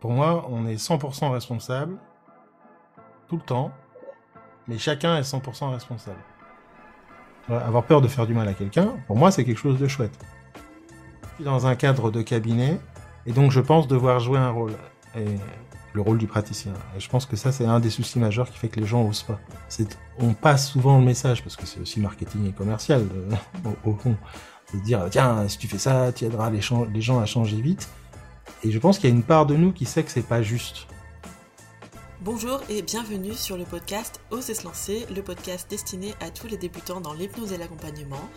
pour moi, on est 100% responsable tout le temps, mais chacun est 100% responsable. Avoir peur de faire du mal à quelqu'un, pour moi, c'est quelque chose de chouette. Je suis dans un cadre de cabinet, et donc je pense devoir jouer un rôle. Le rôle du praticien. Et je pense que ça, c'est un des soucis majeurs qui fait que les gens osent pas. On passe souvent le message, parce que c'est aussi marketing et commercial, au, fond, de dire, tiens, si tu fais ça, tu aideras les gens à changer vite. Et je pense qu'il y a une part de nous qui sait que c'est pas juste. Bonjour et bienvenue sur le podcast Oser se lancer, le podcast destiné à tous les débutants dans l'hypnose et l'accompagnement,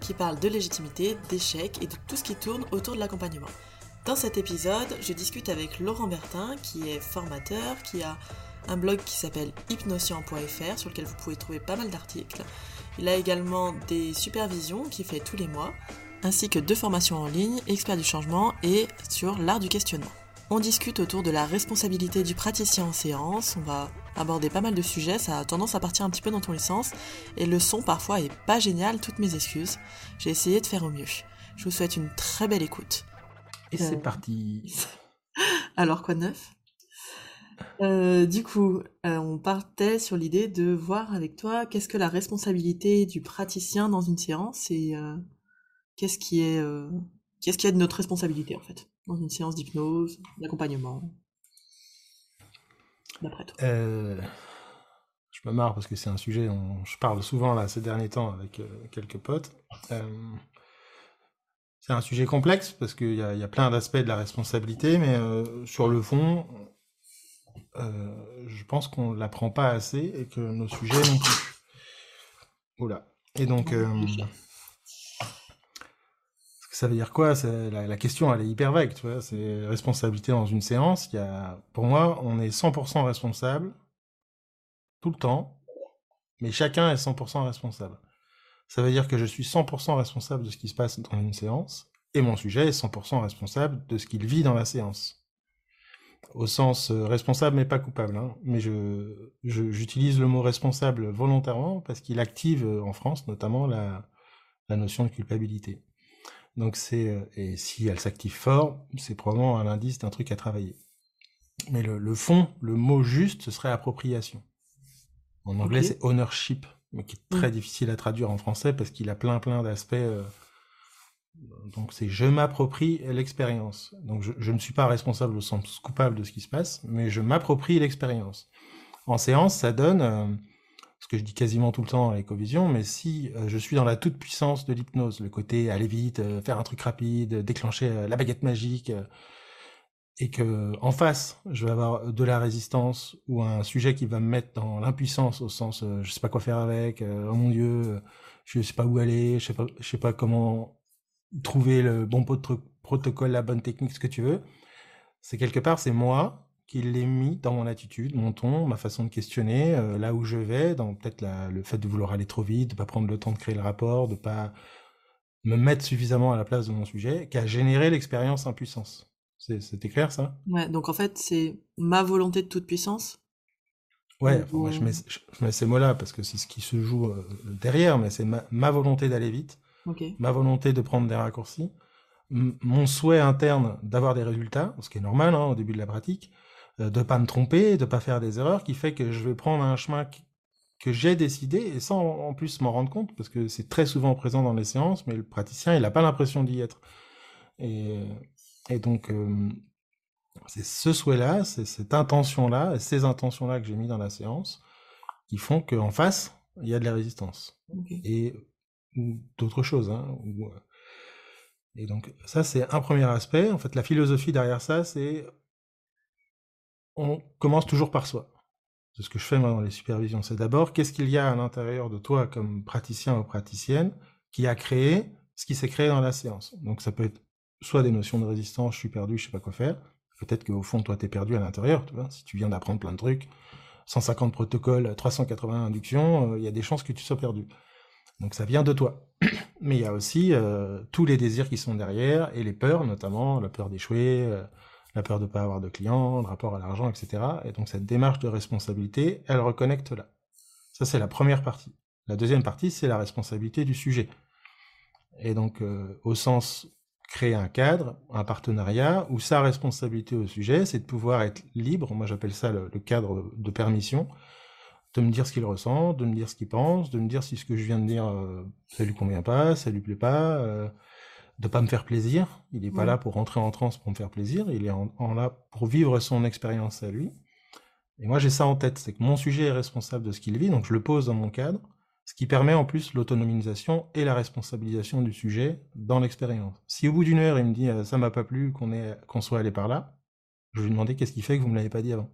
qui parle de légitimité, d'échecs et de tout ce qui tourne autour de l'accompagnement. Dans cet épisode, je discute avec Laurent Bertin, qui est formateur, qui a un blog qui s'appelle hypnoscient.fr, sur lequel vous pouvez trouver pas mal d'articles. Il a également des supervisions qu'il fait tous les mois, ainsi que deux formations en ligne, expert du changement et sur l'art du questionnement. On discute autour de la responsabilité du praticien en séance, on va aborder pas mal de sujets, ça a tendance à partir un petit peu dans les sens, et le son parfois est pas génial, toutes mes excuses. J'ai essayé de faire au mieux. Je vous souhaite une très belle écoute. Et c'est euh, parti. Alors quoi de neuf? Euh, du coup, euh, on partait sur l'idée de voir avec toi qu'est-ce que la responsabilité du praticien dans une séance et qu'est-ce qui est qu'est-ce qui est de notre responsabilité en fait dans une séance d'hypnose, d'accompagnement D'après toi? Euh, je me marre parce que c'est un sujet dont je parle souvent là ces derniers temps avec euh, quelques potes. Euh, c'est un sujet complexe parce qu'il y, y, a plein d'aspects de la responsabilité, mais sur le fond, je pense qu'on ne l'apprend pas assez et que nos sujets non plus. Oula. Et donc, ça veut dire quoi? La, question, elle est hyper vague, tu vois. C'est responsabilité dans une séance. Pour moi, on est 100% responsable tout le temps, mais chacun est 100% responsable. Ça veut dire que je suis 100% responsable de ce qui se passe dans une séance, et mon sujet est 100% responsable de ce qu'il vit dans la séance. Au sens euh, responsable mais pas coupable. Hein. Mais je, j'utilise le mot responsable volontairement parce qu'il active euh, en France notamment la notion de culpabilité. Donc c'est euh, et si elle s'active fort, c'est probablement un indice d'un truc à travailler. Mais le, fond, le mot juste, ce serait appropriation. En anglais, c'est ownership, mais qui est très mm. difficile à traduire en français parce qu'il a plein plein d'aspects. Euh, donc c'est je m'approprie l'expérience. Donc je, ne suis pas responsable au sens coupable de ce qui se passe, mais je m'approprie l'expérience. En séance, ça donne euh, ce que je dis quasiment tout le temps à Ecovision, mais si euh, je suis dans la toute puissance de l'hypnose, le côté aller vite, euh, faire un truc rapide, déclencher euh, la baguette magique, et que en face, je vais avoir de la résistance ou un sujet qui va me mettre dans l'impuissance au sens je sais pas quoi faire avec, oh mon dieu, je sais pas où aller, je sais pas, je sais pas comment trouver le bon protocole, la bonne technique, ce que tu veux. C'est quelque part, c'est moi qui l'ai mis dans mon attitude, mon ton, ma façon de questionner, euh, là où je vais, dans peut-être le fait de vouloir aller trop vite, de pas prendre le temps de créer le rapport, de pas me mettre suffisamment à la place de mon sujet, qui a généré l'expérience impuissance. C'était clair ça? Ouais, donc en fait c'est ma volonté de toute puissance. Ouais, moi je mets, ces mots-là parce que c'est ce qui se joue euh, derrière, mais c'est ma, volonté d'aller vite, ma volonté de prendre des raccourcis, mon souhait interne d'avoir des résultats, ce qui est normal hein, au début de la pratique, euh, de pas me tromper, de pas faire des erreurs, qui fait que je vais prendre un chemin que j'ai décidé, et sans en plus m'en rendre compte, parce que c'est très souvent présent dans les séances, mais le praticien, il n'a pas l'impression d'y être. Et, et donc, euh, c'est ce souhait-là, c'est cette intention-là, ces intentions-là que j'ai mis dans la séance, qui font qu'en face, il y a de la résistance. Et d'autres choses. Hein, euh, et donc, ça, c'est un premier aspect. En fait, la philosophie derrière ça, c'est on commence toujours par soi. C'est ce que je fais moi dans les supervisions. C'est d'abord qu'est-ce qu'il y a à l'intérieur de toi comme praticien ou praticienne qui a créé ce qui s'est créé dans la séance? Donc ça peut être soit des notions de résistance, je suis perdu, je sais pas quoi faire. Peut-être qu'au fond, toi, tu es perdu à l'intérieur. Si tu viens d'apprendre plein de trucs, 150 protocoles, 380 inductions, euh, il y a des chances que tu sois perdu. Donc ça vient de toi. Mais il y a aussi euh, tous les désirs qui sont derrière et les peurs, notamment la peur d'échouer, euh, la peur de ne pas avoir de clients, le rapport à l'argent, etc. Et donc cette démarche de responsabilité, elle reconnecte là. Ça, c'est la première partie. La deuxième partie, c'est la responsabilité du sujet. Et donc, euh, au sens créer un cadre, un partenariat, où sa responsabilité au sujet, c'est de pouvoir être libre, moi j'appelle ça le, cadre de permission, de me dire ce qu'il ressent, de me dire ce qu'il pense, de me dire si ce que je viens de dire, euh, ça lui convient pas, ça lui plaît pas, euh, de pas me faire plaisir. Il n'est pas là pour rentrer en transe pour me faire plaisir, il est en, là pour vivre son expérience à lui. Et moi j'ai ça en tête, c'est que mon sujet est responsable de ce qu'il vit, donc je le pose dans mon cadre, ce qui permet en plus l'autonomisation et la responsabilisation du sujet dans l'expérience. Si au bout d'une heure il me dit euh, ça m'a pas plu qu'on qu'on soit allé par là, je vais lui demander qu'est-ce qui fait que vous me l'avez pas dit avant.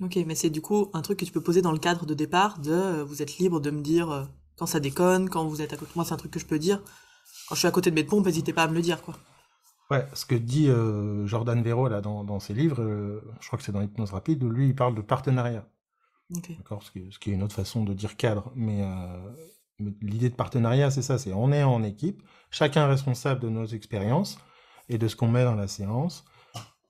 Ok, mais c'est du coup un truc que tu peux poser dans le cadre de départ de euh, vous êtes libre de me dire euh, quand ça déconne, quand vous êtes à côté de moi, c'est un truc que je peux dire. Quand je suis à côté de mes pompes, n'hésitez pas à me le dire quoi. Ouais, ce que dit Jordan Vero là dans, ses livres, je crois que c'est dans Hypnose rapide, où lui il parle de partenariat. D'accord, ce, qui, est une autre façon de dire cadre. Mais, euh, l'idée de partenariat, c'est ça, c'est on est en équipe, chacun responsable de nos expériences et de ce qu'on met dans la séance.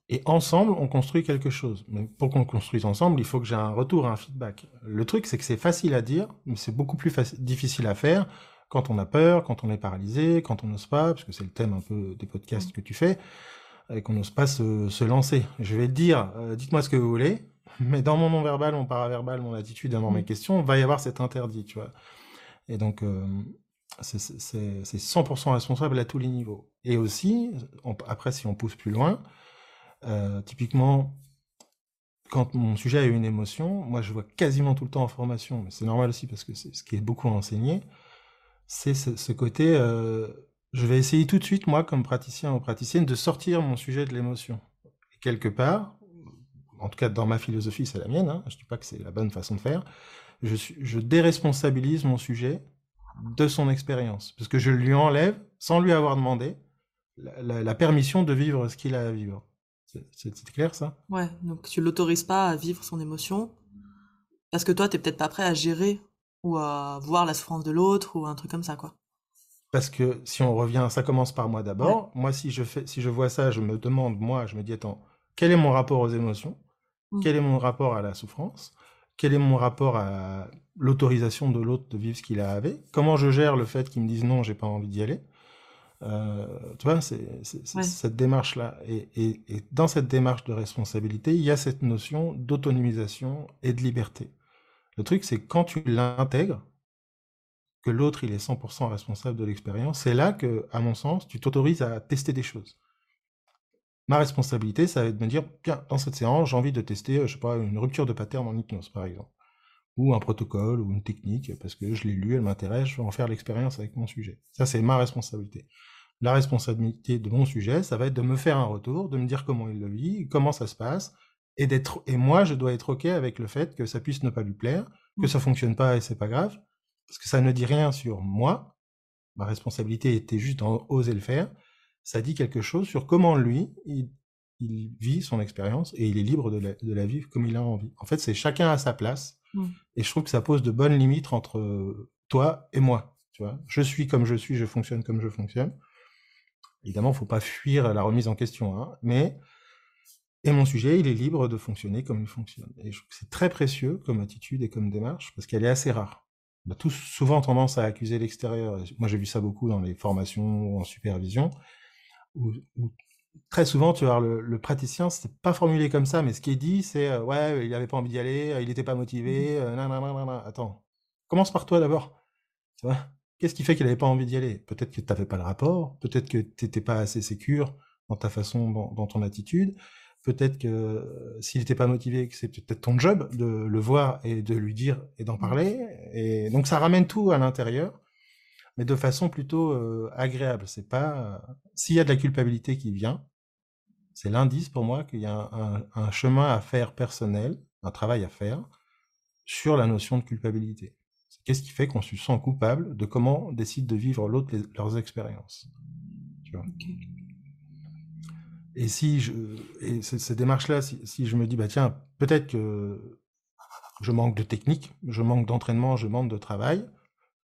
Et ensemble, on construit quelque chose. Mais pour qu'on construise ensemble, il faut que j'ai un retour, un feedback. Le truc, c'est que c'est facile à dire, mais c'est beaucoup plus difficile à faire quand on a peur, quand on est paralysé, quand on n'ose pas, parce que c'est le thème un peu des podcasts mmh. que tu fais, et qu'on n'ose pas se, lancer. Je vais te dire, euh, dites-moi ce que vous voulez, mais dans mon non-verbal, mon paraverbal, mon attitude, dans mes mm. questions, va y avoir cet interdit, tu vois. Et donc, euh, c'est 100% responsable à tous les niveaux. Et aussi, après, si on pousse plus loin, euh, typiquement, quand mon sujet a une émotion, moi, je vois quasiment tout le temps en formation, mais c'est normal aussi parce que c'est ce qui est beaucoup enseigné, c'est ce, côté, euh, je vais essayer tout de suite, moi, comme praticien ou praticienne, de sortir mon sujet de l'émotion. Et quelque part, en tout cas dans ma philosophie, c'est la mienne, hein, je ne dis pas que c'est la bonne façon de faire, je, déresponsabilise mon sujet de son expérience, parce que je lui enlève, sans lui avoir demandé, la, permission de vivre ce qu'il a à vivre. C'est clair ça? Ouais, donc tu l'autorises pas à vivre son émotion, parce que toi, tu n'es peut-être pas prêt à gérer ou à voir la souffrance de l'autre ou un truc comme ça, quoi. Parce que si on revient, ça commence par moi d'abord. Moi, si je, fais, si je vois ça, je me demande, moi, je me dis, attends, quel est mon rapport aux émotions? Mmh. Quel est mon rapport à la souffrance? Quel est mon rapport à l'autorisation de l'autre de vivre ce qu'il a avec Comment je gère le fait qu'il me dise non, j'ai pas envie d'y aller? Euh, Tu vois, c'est cette démarche-là. Et, dans cette démarche de responsabilité, il y a cette notion d'autonomisation et de liberté. Le truc, c'est quand tu l'intègres, que l'autre, il est 100% responsable de l'expérience, c'est là que, à mon sens, tu t'autorises à tester des choses. Ma responsabilité, ça va être de me dire, bien, dans cette séance, j'ai envie de tester, euh, je sais pas, une rupture de pattern en hypnose, par exemple. Ou un protocole, ou une technique, parce que je l'ai lu, elle m'intéresse, je vais en faire l'expérience avec mon sujet. Ça, c'est ma responsabilité. La responsabilité de mon sujet, ça va être de me faire un retour, de me dire comment il le vit, comment ça se passe, et d'être, et moi, je dois être OK avec le fait que ça puisse ne pas lui plaire, que ça fonctionne pas et c'est pas grave, parce que ça ne dit rien sur moi. Ma responsabilité était juste d'oser le faire ça dit quelque chose sur comment lui, il, vit son expérience et il est libre de la, vivre comme il a envie. En fait, c'est chacun à sa place. Mmh. Et je trouve que ça pose de bonnes limites entre toi et moi. Tu vois, je suis comme je suis, je fonctionne comme je fonctionne. Évidemment, il faut pas fuir la remise en question, hein, mais et mon sujet, il est libre de fonctionner comme il fonctionne. Et je trouve que c'est très précieux comme attitude et comme démarche parce qu'elle est assez rare. On a tous souvent tendance à accuser l'extérieur. Moi, j'ai vu ça beaucoup dans les formations ou en supervision où, très souvent, tu vois, le, le praticien, c'est pas formulé comme ça, mais ce qui est dit, c'est euh, ouais, il avait pas envie d'y aller, euh, il n'était pas motivé, mmh euh, Attends, commence par toi d'abord. Tu vois, qu'est-ce qui fait qu'il avait pas envie d'y aller? Peut-être que tu n'avais pas le rapport, peut-être que tu n'étais pas assez sécure dans ta façon, dans, ton attitude. Peut-être que s'il n'était pas motivé, que c'est peut-être ton job de le voir et de lui dire et d'en mmh. parler. Et donc ça ramène tout à l'intérieur mais de façon plutôt euh, agréable. C'est pas s'il y a de la culpabilité qui vient, c'est l'indice pour moi qu'il y a un, chemin à faire personnel, un travail à faire sur la notion de culpabilité. Qu'est-ce qui fait qu'on se sent coupable de comment décide de vivre l'autre leurs expériences Et si je, et ces démarches-là, si, si, je me dis, bah tiens, peut-être que je manque de technique, je manque d'entraînement, je manque de travail,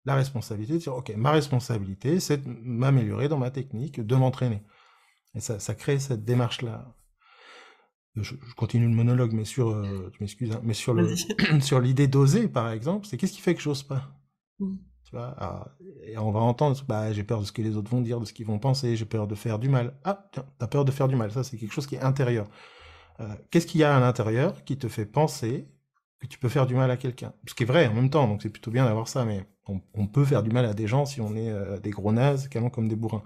la responsabilité de dire, OK, ma responsabilité, c'est de m'améliorer dans ma technique, de m'entraîner. Et ça, ça crée cette démarche-là. Je, continue le monologue, mais sur, euh, tu m'excuses, hein, mais sur le, sur l'idée d'oser, par exemple, c'est qu'est-ce qui fait que j'ose pas? Mmh. Tu vois, et on va entendre, bah, j'ai peur de ce que les autres vont dire, de ce qu'ils vont penser, j'ai peur de faire du mal. Ah, tiens, t'as peur de faire du mal. Ça, c'est quelque chose qui est intérieur. Euh, Qu'est-ce qu'il y a à l'intérieur qui te fait penser que tu peux faire du mal à quelqu'un? Ce qui est vrai en même temps, donc c'est plutôt bien d'avoir ça, mais on, on, peut faire du mal à des gens si on est euh, des gros nazes, carrément comme des bourrins.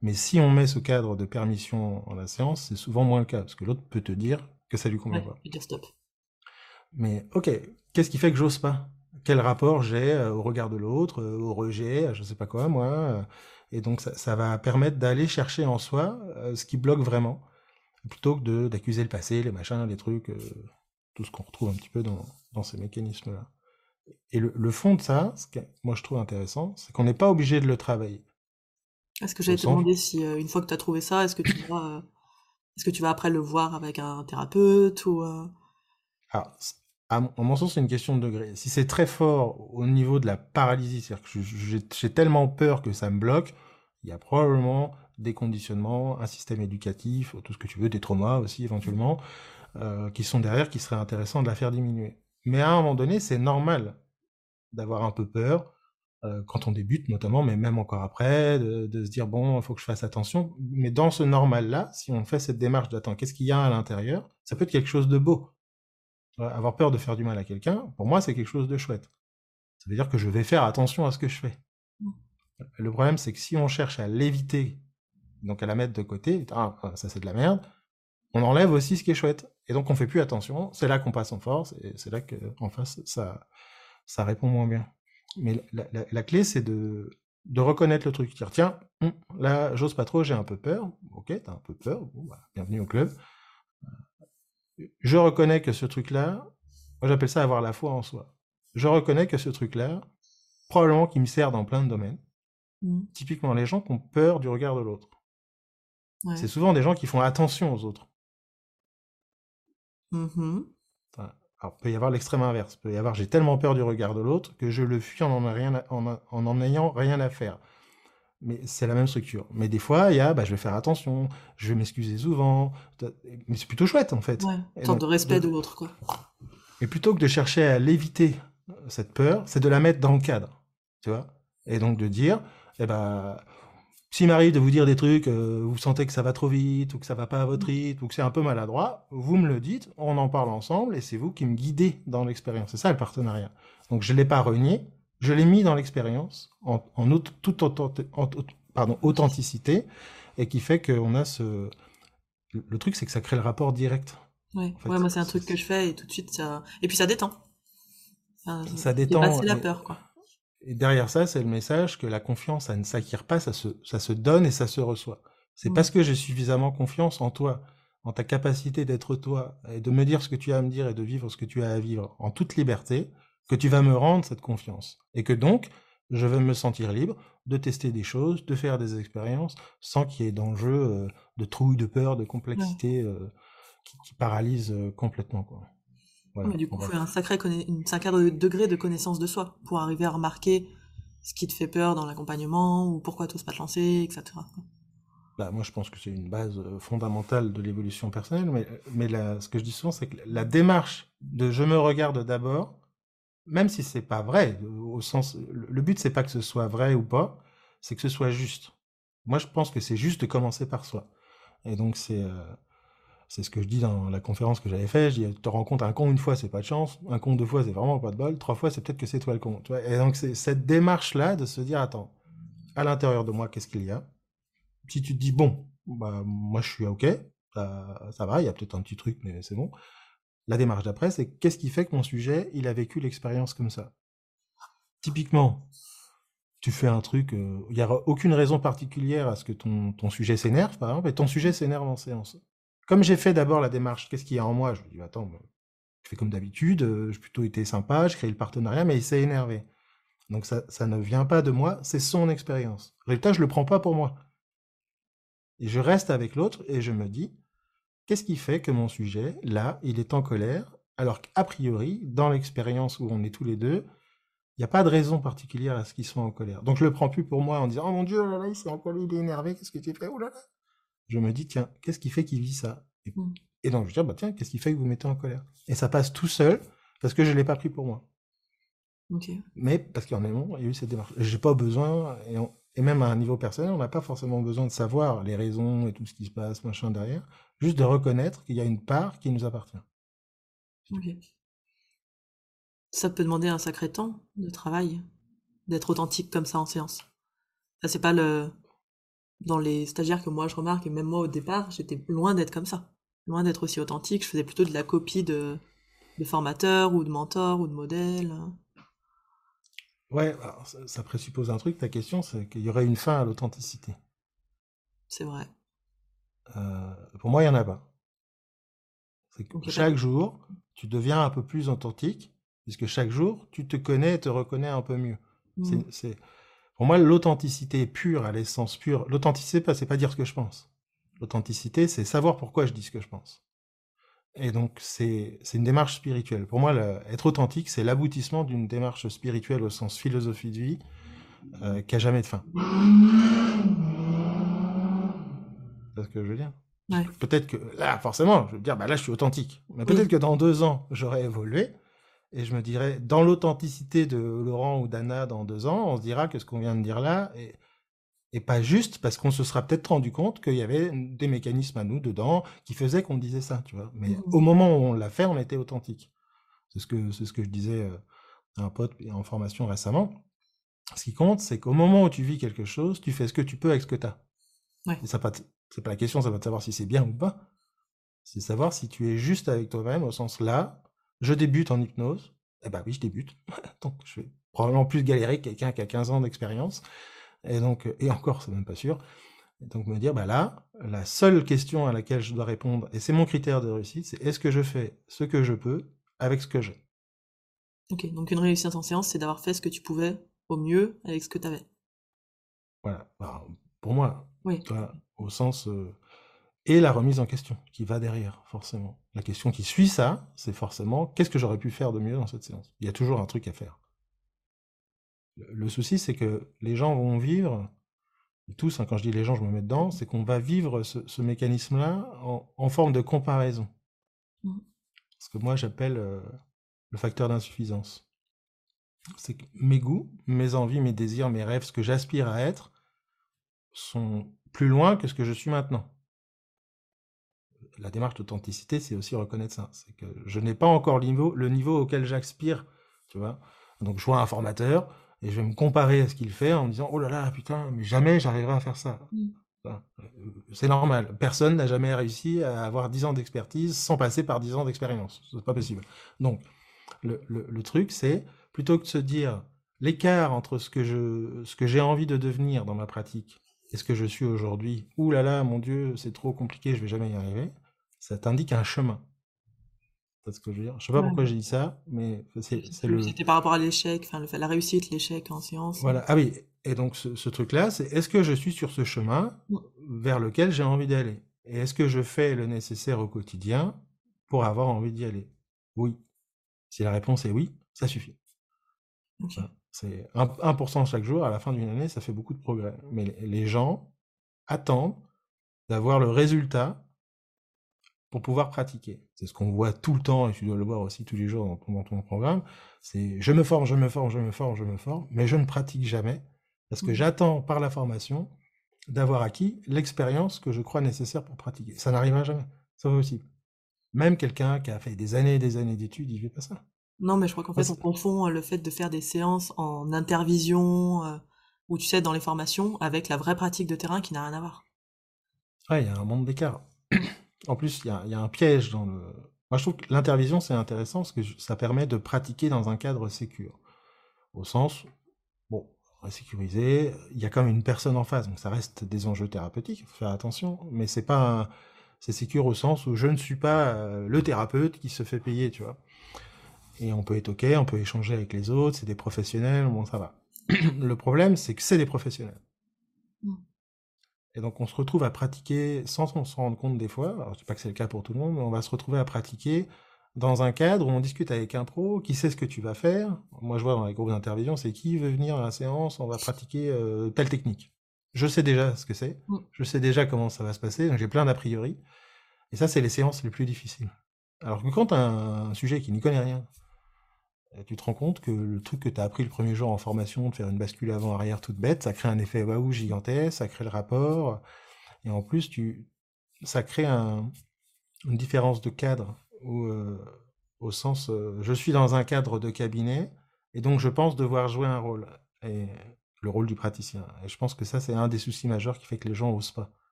Mais si on met ce cadre de permission en la séance, c'est souvent moins le cas, parce que l'autre peut te dire que ça lui convient ouais, pas. Dire stop. Mais ok, qu'est-ce qui fait que j'ose pas? Quel rapport j'ai euh, au regard de l'autre, euh, au rejet, je sais pas quoi, moi euh, Et donc ça, ça va permettre d'aller chercher en soi ce qui bloque vraiment, plutôt que d'accuser le passé, les machins, les trucs, tout ce qu'on retrouve un petit peu dans, dans ces mécanismes-là. Et le, le, fond de ça, ce que moi je trouve intéressant, c'est qu'on n'est pas obligé de le travailler. Est-ce que j'allais te demander si une fois que tu as trouvé ça, est-ce que tu vas, est-ce que tu vas après le voir avec un thérapeute ou Alors, à mon sens, c'est une question de degré. Si c'est très fort au niveau de la paralysie, c'est-à-dire que j'ai tellement peur que ça me bloque, il y a probablement des conditionnements, un système éducatif, tout ce que tu veux, des traumas aussi éventuellement, euh, qui sont derrière, qui seraient intéressants de la faire diminuer. Mais à un moment donné, c'est normal d'avoir un peu peur, euh, quand on débute notamment, mais même encore après, de se dire, bon, il faut que je fasse attention. Mais dans ce normal-là, si on fait cette démarche d'attendre, qu'est-ce qu'il y a à l'intérieur, ça peut être quelque chose de beau. Avoir peur de faire du mal à quelqu'un, pour moi, c'est quelque chose de chouette. Ça veut dire que je vais faire attention à ce que je fais. Le problème, c'est que si on cherche à l'éviter, donc à la mettre de côté, ah, ça c'est de la merde, on enlève aussi ce qui est chouette. Et donc on fait plus attention, c'est là qu'on passe en force, et c'est là qu'en face, ça, ça répond moins bien. Mais la, la, la clé, c'est de, de reconnaître le truc. Dire, tiens, hum, là, j'ose pas trop, j'ai un peu peur. Ok, t'as un peu peur, bon, bah, bienvenue au club je reconnais que ce truc-là, moi j'appelle ça avoir la foi en soi. Je reconnais que ce truc-là, probablement qui me sert dans plein de domaines. Mmh. Typiquement, les gens qui ont peur du regard de l'autre. Ouais. C'est souvent des gens qui font attention aux autres. Mmh. Alors, il peut y avoir l'extrême inverse. Peut y avoir j'ai tellement peur du regard de l'autre que je le fuis en en, rien en, en, en ayant rien à faire mais c'est la même structure. Mais des fois, il y a, bah, je vais faire attention, je vais m'excuser souvent, mais c'est plutôt chouette en fait. Ouais, une sorte de respect de, de l'autre, quoi. Et plutôt que de chercher à l'éviter, cette peur, c'est de la mettre dans le cadre, tu vois. Et donc de dire, eh ben, s'il m'arrive de vous dire des trucs, euh, vous sentez que ça va trop vite, ou que ça va pas à votre rythme, ou que c'est un peu maladroit, vous me le dites, on en parle ensemble, et c'est vous qui me guidez dans l'expérience. C'est ça le partenariat. Donc je l'ai pas renié, je l'ai mis dans l'expérience en, en toute pardon, authenticité et qui fait qu'on a ce. Le truc, c'est que ça crée le rapport direct. Ouais, en fait, ouais moi, c'est un truc que je fais et tout de suite, ça. Et puis ça détend. Ça, ça détend. C'est la peur, quoi. Et derrière ça, c'est le message que la confiance, ça ne s'acquiert pas, ça se, ça se donne et ça se reçoit. C'est mmh. parce que j'ai suffisamment confiance en toi, en ta capacité d'être toi, et de me dire ce que tu as à me dire et de vivre ce que tu as à vivre en toute liberté, que tu vas me rendre cette confiance. Et que donc, je vais me sentir libre de tester des choses, de faire des expériences, sans qu'il y ait d'enjeux euh, de trouille, de peur, de complexité euh, qui, qui, paralyse euh, complètement. Quoi. Voilà, du coup, il faut un sacré, degré de connaissance de soi pour arriver à remarquer ce qui te fait peur dans l'accompagnement, ou pourquoi tu n'oses pas te lancer, etc. Bah, moi, je pense que c'est une base fondamentale de l'évolution personnelle, mais, mais la, ce que je dis souvent, c'est que la démarche de je me regarde d'abord, même si c'est pas vrai, au sens, le but c'est pas que ce soit vrai ou pas, c'est que ce soit juste. Moi, je pense que c'est juste de commencer par soi. Et donc c'est euh, c'est ce que je dis dans la conférence que j'avais fait. Je dis, te compte, un con une fois, c'est pas de chance, un con deux fois, c'est vraiment pas de bol, trois fois, c'est peut-être que c'est toi le con. Et donc c'est cette démarche là de se dire, attends, à l'intérieur de moi, qu'est-ce qu'il y a? Si tu te dis bon, bah moi je suis ok, ça, ça va, il y a peut-être un petit truc, mais c'est bon. La démarche d'après, c'est qu'est-ce qui fait que mon sujet, il a vécu l'expérience comme ça? Typiquement, tu fais un truc, euh, il n'y aura aucune raison particulière à ce que ton, sujet s'énerve, par exemple, et ton sujet s'énerve en séance. Comme j'ai fait d'abord la démarche, qu'est-ce qu'il y a en moi? Je me dis, attends, je fais comme d'habitude, euh, j'ai plutôt été sympa, je crée le partenariat, mais il s'est énervé. Donc ça, ça ne vient pas de moi, c'est son expérience. Résultat, je le prends pas pour moi. Et je reste avec l'autre et je me dis, Qu'est-ce qui fait que mon sujet, là, il est en colère, alors qu'a priori, dans l'expérience où on est tous les deux, il n'y a pas de raison particulière à ce qu'il soit en colère. Donc je le prends plus pour moi en disant Oh mon Dieu, oh là là, il s'est en colère, il est énervé, qu'est-ce que tu fais Oh là là? Je me dis Tiens, qu'est-ce qui fait qu'il vit ça? Et, mmh. et, donc je dis bah, Tiens, qu'est-ce qui fait que vous mettez en colère? Et ça passe tout seul parce que je ne l'ai pas pris pour moi. Mais parce qu'en amont, il y a eu cette démarche. J'ai pas besoin, et, on- et même à un niveau personnel, on n'a pas forcément besoin de savoir les raisons et tout ce qui se passe, machin derrière, juste de reconnaître qu'il y a une part qui nous appartient. Ok. Ça peut demander un sacré temps de travail, d'être authentique comme ça en séance? Ça, c'est pas le. Dans les stagiaires que moi je remarque, et même moi au départ, j'étais loin d'être comme ça. Loin d'être aussi authentique. Je faisais plutôt de la copie de, de formateurs ou de mentors ou de modèles. Ouais, alors, ça, ça présuppose un truc, ta question, c'est qu'il y aurait une fin à l'authenticité. C'est vrai. Euh, pour moi, il n'y en a pas. C'est que Ok, chaque jour, tu deviens un peu plus authentique, puisque chaque jour, tu te connais et te reconnais un peu mieux. C'est- Pour moi, l'authenticité pure, à l'essence pure, l'authenticité, c'est pas dire ce que je pense. L'authenticité, c'est savoir pourquoi je dis ce que je pense. Et donc, c'est une démarche spirituelle. Pour moi, le- être authentique, c'est l'aboutissement d'une démarche spirituelle au sens philosophie de vie, euh, qui a jamais de fin. C'est ce que je veux dire. Ouais. Peut-être que là, forcément, je veux dire, bah là, je suis authentique. Mais Oui. peut-être que dans deux ans, j'aurai évolué. Et je me dirais, dans l'authenticité de Laurent ou d'Anna dans deux ans, on se dira que ce qu'on vient de dire là est, est pas juste parce qu'on se sera peut-être rendu compte qu'il y avait des mécanismes à nous dedans qui faisaient qu'on disait ça, tu vois. Mais Mhm. au moment où on l'a fait, on était authentique. C'est ce que, c'est ce que je disais euh, à un pote en formation récemment. Ce qui compte, c'est qu'au moment où tu vis quelque chose, tu fais ce que tu peux avec ce que tu as. Ouais. Et ça c'est pas la question, ça va de savoir si c'est bien ou pas. C'est savoir si tu es juste avec toi-même, au sens là, je débute en hypnose. Eh ben oui, je débute. donc je vais probablement plus galérer que quelqu'un qui a 15 ans d'expérience. Et donc, et encore, c'est même pas sûr. Et donc me dire, bah là, la seule question à laquelle je dois répondre, et c'est mon critère de réussite, c'est est-ce que je fais ce que je peux avec ce que j'ai? Ok, donc une réussite en séance, c'est d'avoir fait ce que tu pouvais au mieux avec ce que tu avais. Voilà. Bah, pour moi, Oui. au sens euh, et la remise en question qui va derrière, forcément. La question qui suit ça, c'est forcément qu'est-ce que j'aurais pu faire de mieux dans cette séance? Il y a toujours un truc à faire. Le, souci, c'est que les gens vont vivre, et tous, hein, quand je dis les gens, je me mets dedans, c'est qu'on va vivre ce, ce mécanisme-là en, en forme de comparaison. Mhm. Ce que moi j'appelle euh, le facteur d'insuffisance. C'est que mes goûts, mes envies, mes désirs, mes rêves, ce que j'aspire à être, sont plus loin que ce que je suis maintenant. La démarche d'authenticité, c'est aussi reconnaître ça. C'est que je n'ai pas encore le niveau, le niveau auquel j'aspire, tu vois. Donc je vois un formateur et je vais me comparer à ce qu'il fait en me disant oh là là putain mais jamais j'arriverai à faire ça. Mm. Euh, C'est normal. Personne n'a jamais réussi à avoir 10 ans d'expertise sans passer par 10 ans d'expérience. C'est pas possible. Donc le, le- le truc c'est plutôt que de se dire l'écart entre ce que je ce que j'ai envie de devenir dans ma pratique et ce que je suis aujourd'hui, ouh là là, mon Dieu, c'est trop compliqué, je vais jamais y arriver, ça t'indique un chemin. C'est ce que je veux dire. Je sais pas Ouais. pourquoi j'ai dit ça, mais c'est le. C'était par rapport à l'échec, enfin la réussite, l'échec en séance. Voilà. Ah oui. Et donc ce, ce truc-là, c'est est-ce que je suis sur ce chemin vers lequel j'ai envie d'aller? Et est-ce que je fais le nécessaire au quotidien pour avoir envie d'y aller? Oui. Si la réponse est oui, ça suffit. Ok. Voilà. C'est 1%, 1% chaque jour, à la fin d'une année, ça fait beaucoup de progrès. Mais les gens attendent d'avoir le résultat pour pouvoir pratiquer. C'est ce qu'on voit tout le temps, et tu dois le voir aussi tous les jours dans ton, dans ton programme. C'est je me forme, je me forme, je me forme, je me forme, mais je ne pratique jamais parce que Mhm. j'attends par la formation d'avoir acquis l'expérience que je crois nécessaire pour pratiquer. Ça n'arrivera jamais. C'est pas possible. Même quelqu'un qui a fait des années et des années d'études, il fait pas ça. Non, mais je crois qu'en fait, on confond euh, le fait de faire des séances en intervision, euh, ou tu sais, dans les formations, avec la vraie pratique de terrain qui n'a rien à voir. Ouais, il y a un monde d'écart. En plus, il y a, un piège dans le. Moi, je trouve que l'intervision, c'est intéressant parce que ça permet de pratiquer dans un cadre sécure. Au sens, bon, sécuriser, il y a quand même une personne en face, donc ça reste des enjeux thérapeutiques, il faut faire attention, mais c'est pas un- C'est sécure au sens où je ne suis pas euh, le thérapeute qui se fait payer, tu vois. Et on peut être OK, on peut échanger avec les autres, c'est des professionnels, bon, ça va. le problème, c'est que c'est des professionnels. Et donc, on se retrouve à pratiquer sans qu'on se rende compte des fois. Alors, je dis pas que c'est le cas pour tout le monde, mais on va se retrouver à pratiquer dans un cadre où on discute avec un pro qui sait ce que tu vas faire. Moi, je vois dans les groupes d'intervision, c'est qui veut venir à la séance, on va pratiquer euh, telle technique. Je sais déjà ce que c'est, Mm. je sais déjà comment ça va se passer, donc j'ai plein d'a priori. Et ça, c'est les séances les plus difficiles. Alors que quand tu as un sujet qui n'y connaît rien, tu te rends compte que le truc que tu as appris le premier jour en formation, de faire une bascule avant-arrière toute bête, ça crée un effet waouh gigantesque, ça crée le rapport. Et en plus, tu, ça crée un, une différence de cadre où, euh, au sens, euh, je suis dans un cadre de cabinet et donc je pense devoir jouer un rôle. Le rôle du praticien. Et je pense que ça, c'est un des soucis majeurs qui fait que les gens osent pas.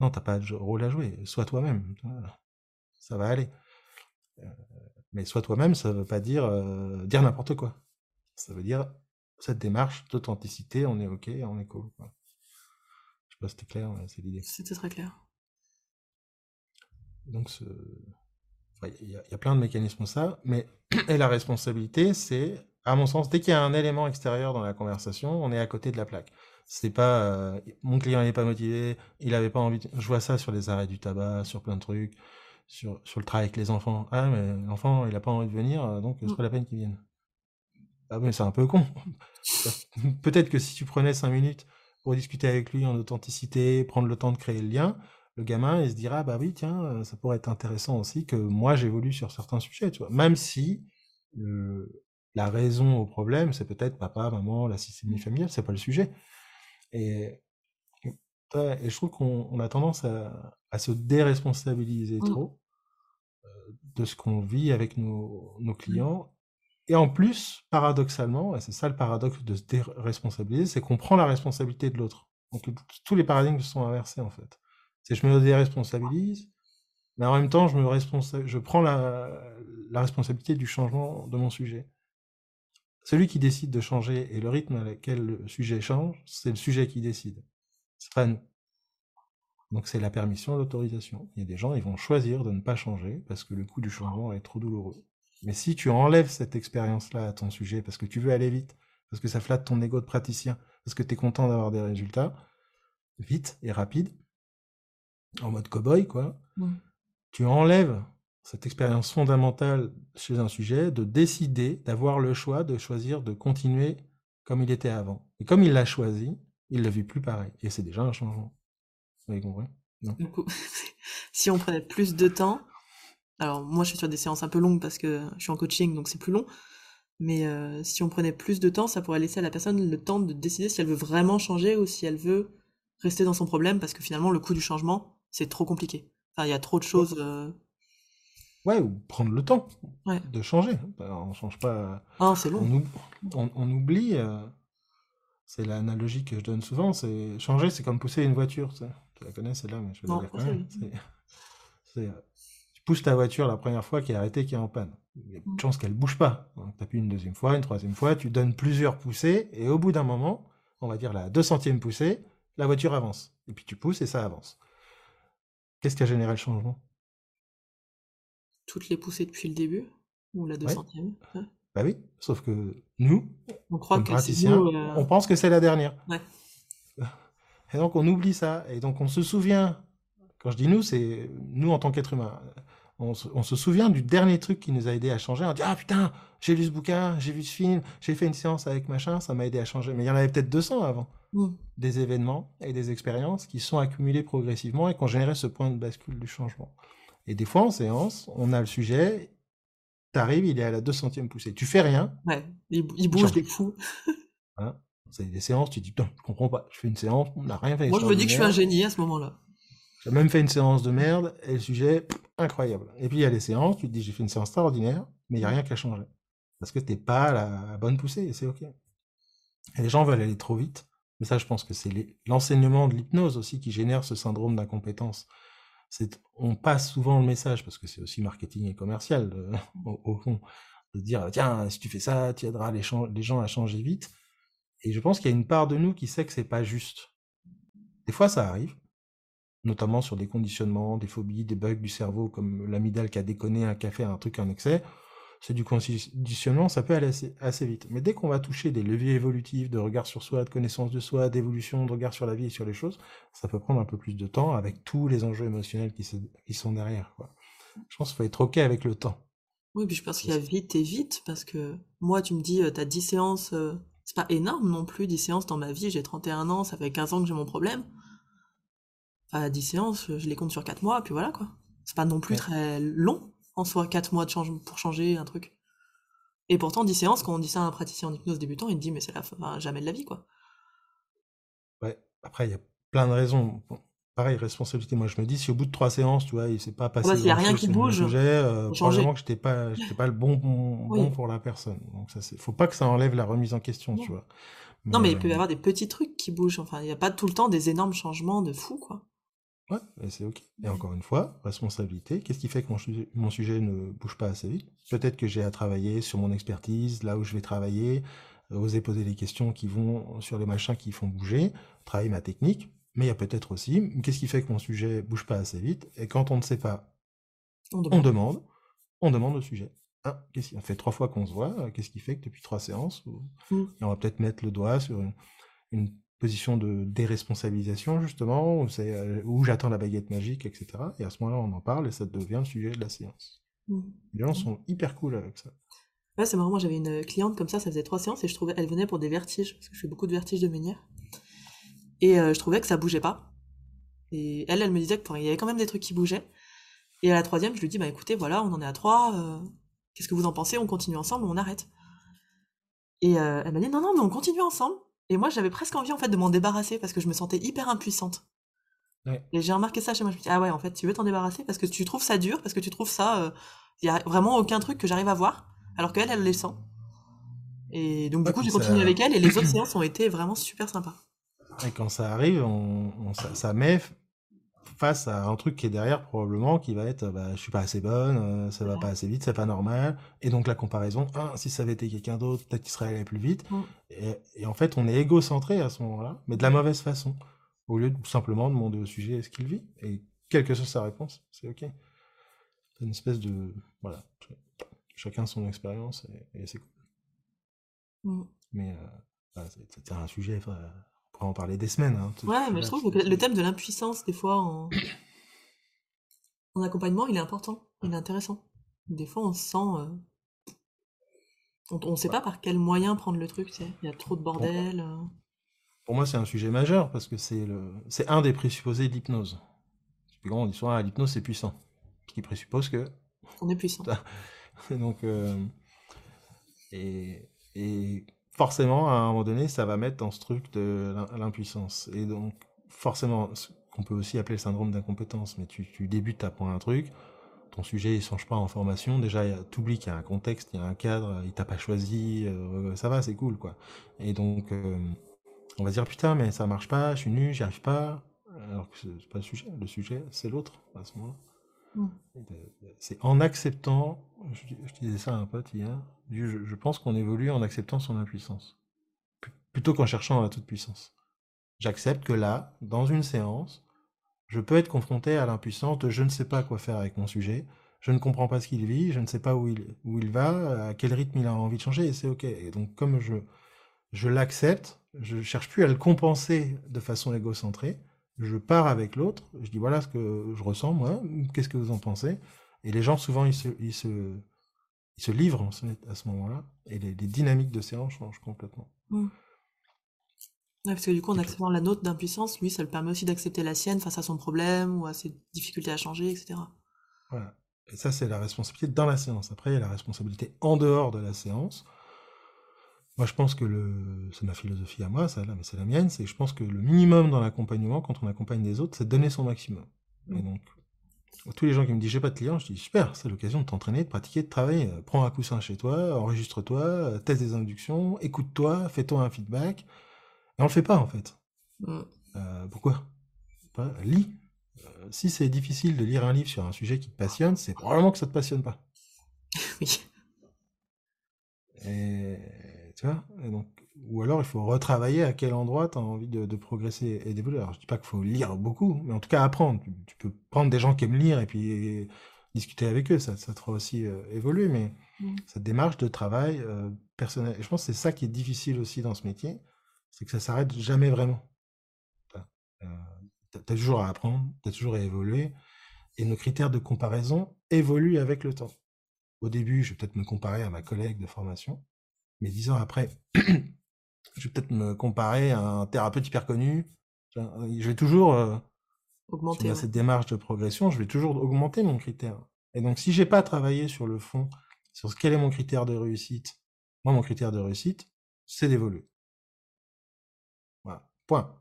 Non, t'as pas de rôle à jouer. Sois toi-même. Ça va aller. Mais sois toi-même, ça veut pas dire euh, dire n'importe quoi. Ça veut dire cette démarche d'authenticité, on est ok, on est cool. Quoi. Je sais pas si c'était clair, c'est l'idée. C'était très clair. Donc, il y, a plein de mécanismes ça, mais et la responsabilité, c'est, à mon sens, dès qu'il y a un élément extérieur dans la conversation, on est à côté de la plaque. C'est pas euh, mon client n'est pas motivé, il avait pas envie. Je vois ça sur les arrêts du tabac, sur plein de trucs sur, sur le travail avec les enfants. Ah, mais l'enfant, il n'a pas envie de venir, euh, donc c'est pas la peine qu'il vienne. Ah, mais c'est un peu con. Peut-être que si tu prenais cinq minutes pour discuter avec lui en authenticité, prendre le temps de créer le lien, le gamin, il se dira, bah oui, tiens, euh, ça pourrait être intéressant aussi que moi j'évolue sur certains sujets, tu vois. Même si la raison au problème, c'est peut-être papa, maman, la systémie familiale, c'est pas le sujet. Et, et je trouve qu'on a tendance à, à, se déresponsabiliser mmh. trop de ce qu'on vit avec nos, nos, mmh. clients. Et en plus, paradoxalement, et c'est ça le paradoxe de se déresponsabiliser, c'est qu'on prend la responsabilité de l'autre. Donc tous les paradigmes sont inversés en fait. C'est je me déresponsabilise, mais en même temps, je, me je prends la, la responsabilité du changement de mon sujet. Celui qui décide de changer et le rythme à lequel le sujet change, c'est le sujet qui décide. C'est pas nous. Donc c'est la permission, l'autorisation. Il y a des gens, ils vont choisir de ne pas changer parce que le coût du changement est trop douloureux. Mais si tu enlèves cette expérience-là à ton sujet parce que tu veux aller vite, parce que ça flatte ton ego de praticien, parce que tu es content d'avoir des résultats, vite et rapide, en mode cow-boy, quoi, tu enlèves cette expérience fondamentale chez un sujet de décider, d'avoir le choix de choisir de continuer comme il était avant. Et comme il l'a choisi, il ne le vit plus pareil. Et c'est déjà un changement. Du coup, si on prenait plus de temps, alors moi je suis sur des séances un peu longues parce que je suis en coaching donc c'est plus long, mais euh, si on prenait plus de temps, ça pourrait laisser à la personne le temps de décider si elle veut vraiment changer ou si elle veut rester dans son problème parce que finalement le coût du changement c'est trop compliqué. Enfin, il y a trop de choses. Euh ouais, ou prendre le temps de changer. Bah, on change pas. Ah, c'est long. On, oublie. Euh, c'est l'analogie que je donne souvent. C'est changer, c'est comme pousser une voiture. Tu tu la connais celle-là, mais je vais la dire quand même. Tu pousses ta voiture la première fois qui est arrêtée, qui est en panne. Il y a de mm. chances qu'elle bouge pas. Donc tu appuies une deuxième fois, une troisième fois, tu donnes plusieurs poussées, et au bout d'un moment, on va dire la 200e poussée, la voiture avance. Et puis tu pousses et ça avance. Qu'est-ce qui a généré le changement? Toutes les poussées depuis le début Ou la 200e Bah oui, sauf que nous, on croit que euh, on pense que c'est la dernière. Ouais. Et donc on oublie ça. Et donc on se souvient, quand je dis nous, c'est nous en tant qu'être humain. On se, souvient du dernier truc qui nous a aidé à changer. On dit Ah putain, j'ai lu ce bouquin, j'ai vu ce film, j'ai fait une séance avec machin, ça m'a aidé à changer. Mais il y en avait peut-être 200 avant. Des événements et des expériences qui sont accumulés progressivement et qui ont généré ce point de bascule du changement. Et des fois en séance, on a le sujet, t'arrives, il est à la 200e poussée. Tu fais rien. Ouais, il, bouge des fous. hein c'est des séances, tu dis, putain, je comprends pas. Je fais une séance, on n'a rien fait. Moi, je me dis que je suis un génie à ce moment-là. J'ai même fait une séance de merde, et le sujet, incroyable. Et puis, il y a les séances, tu te dis, j'ai fait une séance extraordinaire, mais il n'y a rien qui a changé. Parce que t'es pas à la bonne poussée, et c'est OK. Et les gens veulent aller trop vite. Mais ça, je pense que c'est l'enseignement de l'hypnose aussi qui génère ce syndrome d'incompétence. On passe souvent le message, parce que c'est aussi marketing et commercial, au, fond, de dire, tiens, si tu fais ça, tu aideras les, les gens à changer vite. Et je pense qu'il y a une part de nous qui sait que c'est pas juste. Des fois, ça arrive, notamment sur des conditionnements, des phobies, des bugs du cerveau, comme l'amidale qui a déconné un café, un truc en excès. C'est du conditionnement, ça peut aller assez, vite. Mais dès qu'on va toucher des leviers évolutifs de regard sur soi, de connaissance de soi, d'évolution, de regard sur la vie et sur les choses, ça peut prendre un peu plus de temps avec tous les enjeux émotionnels qui, sont derrière. Je pense qu'il faut être OK avec le temps. Oui, puis je pense qu'il y a vite et vite, parce que moi, tu me dis, tu as 10 séances euh, c'est pas énorme non plus, 10 séances dans ma vie. J'ai 31 ans, ça fait 15 ans que j'ai mon problème. Enfin, 10 séances, je les compte sur 4 mois, puis voilà quoi. C'est pas non plus très long en soi, 4 mois de change pour changer un truc. Et pourtant, 10 séances, quand on dit ça à un praticien en hypnose débutant, il me dit, mais c'est la fin, jamais de la vie, quoi. Ouais, après, il y a plein de raisons. Pareil, responsabilité. Moi, je me dis, si au bout de trois séances, tu vois, il s'est pas passé. Bah, s'il y a rien qui bouge, sujet, euh, probablement que j'étais pas, j'étais pas le bon, bon, pour la personne. Donc, ça, c'est, faut pas que ça enlève la remise en question, tu vois. non, mais il peut y avoir des petits trucs qui bougent. Enfin, il n'y a pas tout le temps des énormes changements de fou, quoi. Ouais, et c'est ok. Et encore une fois, responsabilité. Qu'est-ce qui fait que mon, sujet, ne bouge pas assez vite? Peut-être que j'ai à travailler sur mon expertise, là où je vais travailler, euh, oser poser les questions qui vont sur les machins qui font bouger, travailler ma technique. Mais il y a peut-être aussi, qu'est-ce qui fait que mon sujet bouge pas assez vite Et quand on ne sait pas, on demande, on demande, au sujet. Ah, qu'est-ce qui fait trois fois qu'on se voit Qu'est-ce qui fait que depuis trois séances, mmh. on va peut-être mettre le doigt sur une, une position de déresponsabilisation, justement, où, euh, où j'attends la baguette magique, etc. Et à ce moment-là, on en parle et ça devient le sujet de la séance. Mmh. Les gens sont hyper cool avec ça. Ouais, c'est marrant, moi j'avais une cliente comme ça, ça faisait trois séances et je trouvais, elle venait pour des vertiges, parce que je fais beaucoup de vertiges de menhir. Et euh, je trouvais que ça bougeait pas. Et elle, elle me disait qu'il y avait quand même des trucs qui bougeaient. Et à la troisième, je lui dis, bah écoutez, voilà, on en est à trois, euh, qu'est-ce que vous en pensez? On continue ensemble ou on arrête Et elle m'a dit, non, non, mais on continue ensemble. Et moi, j'avais presque envie en fait de m'en débarrasser parce que je me sentais hyper impuissante. Et j'ai remarqué ça chez moi. Je me dis, ah ouais, en fait, tu veux t'en débarrasser parce que tu trouves ça dur, parce que tu trouves ça. Il euh, y a vraiment aucun truc que j'arrive à voir, alors qu'elle, elle les sent. Et donc, du coup, j'ai continué avec elle et les autres séances ont été vraiment super sympas. Et quand ça arrive, on, ça, ça, met face à un truc qui est derrière probablement qui va être bah, je suis pas assez bonne, euh, ça va pas assez vite, c'est pas normal. Et donc la comparaison, ah, si ça avait été quelqu'un d'autre, peut-être qu'il serait allé plus vite. Mm. Et, en fait, on est égocentré à ce moment-là, mais de la mauvaise façon, au lieu de simplement demander au sujet ce qu'il vit. Et quelle que soit sa réponse, c'est ok. C'est une espèce de voilà, chacun son expérience et, c'est cool. Mm. Mais euh, c'est un sujet en parler des semaines. Hein, ouais, mais je trouve que le thème de l'impuissance, des fois, en... en... accompagnement, il est important, il est intéressant. Des fois, on se sent. Euh, on ne sait pas par quel moyen prendre le truc, tu sais. Il y a trop de bordel. Euh. Pour moi, c'est un sujet majeur parce que c'est le... c'est un des présupposés de l'hypnose. On dit souvent, ah, l'hypnose, c'est puissant. Ce qui présuppose que. On est puissant. Donc. Euh, et... et forcément, à un moment donné, ça va mettre dans ce truc de l'impuissance. Et donc, forcément, ce qu'on peut aussi appeler le syndrome d'incompétence, mais tu, tu débutes à apprendre un truc, ton sujet il change pas en formation, déjà tu oublies qu'il y a un contexte, il y a un cadre, il t'a pas choisi, euh, ça va, c'est cool quoi. Et donc euh, on va dire putain mais ça marche pas, je suis nu, j'y arrive pas, alors que c'est pas le sujet, le sujet c'est l'autre à ce moment-là. Mmh. C'est en acceptant, je, disais ça à un pote hier, je, pense qu'on évolue en acceptant son impuissance, plutôt qu'en cherchant la toute puissance. J'accepte que là, dans une séance, je peux être confronté à l'impuissance de je ne sais pas quoi faire avec mon sujet, je ne comprends pas ce qu'il vit, je ne sais pas où il, où il va, à quel rythme il a envie de changer, et c'est ok. Et donc comme je, je l'accepte, je cherche plus à le compenser de façon égocentrée, je pars avec l'autre, je dis voilà ce que je ressens moi, qu'est-ce que vous en pensez? Et les gens souvent ils se, ils se, ils se livrent à ce moment-là, et les, dynamiques de séance changent complètement. Mmh. parce que du coup, en acceptant la nôtre d'impuissance, lui, ça le permet aussi d'accepter la sienne face à son problème ou à ses difficultés à changer, etc. Voilà. Et ça, c'est la responsabilité dans la séance. Après, il y a la responsabilité en dehors de la séance. Moi, je pense que le, c'est ma philosophie à moi, ça, là, mais c'est la mienne, c'est que je pense que le minimum dans l'accompagnement, quand on accompagne des autres, c'est de donner son maximum. Et mmh. donc, tous les gens qui me disent j'ai pas de clients, je dis super, c'est l'occasion de t'entraîner, de pratiquer, de travailler. Prends un coussin chez toi, enregistre-toi, teste des inductions, écoute-toi, fais-toi un feedback. Et on le fait pas en fait. Mmh. Euh, pourquoi? Lis. Euh, si c'est difficile de lire un livre sur un sujet qui te passionne, c'est probablement que ça te passionne pas. oui. Et donc, ou alors il faut retravailler à quel endroit tu as envie de, progresser et d'évoluer. Alors je dis pas qu'il faut lire beaucoup, mais en tout cas apprendre. Tu, peux prendre des gens qui aiment lire et puis discuter avec eux, ça, ça te fera aussi euh, évoluer, mais mmh. cette démarche de travail euh, personnel. Et je pense que c'est ça qui est difficile aussi dans ce métier, c'est que ça s'arrête jamais vraiment. Euh, tu as toujours à apprendre, tu as toujours à évoluer, et nos critères de comparaison évoluent avec le temps. Au début, je vais peut-être me comparer à ma collègue de formation, mais dix ans après, je vais peut-être me comparer à un thérapeute hyper connu. Je vais toujours euh, augmenter cette démarche de progression. Je vais toujours augmenter mon critère. Et donc, si j'ai pas travaillé sur le fond, sur quel est mon critère de réussite, Moi, mon critère de réussite, c'est d'évoluer. Voilà, point.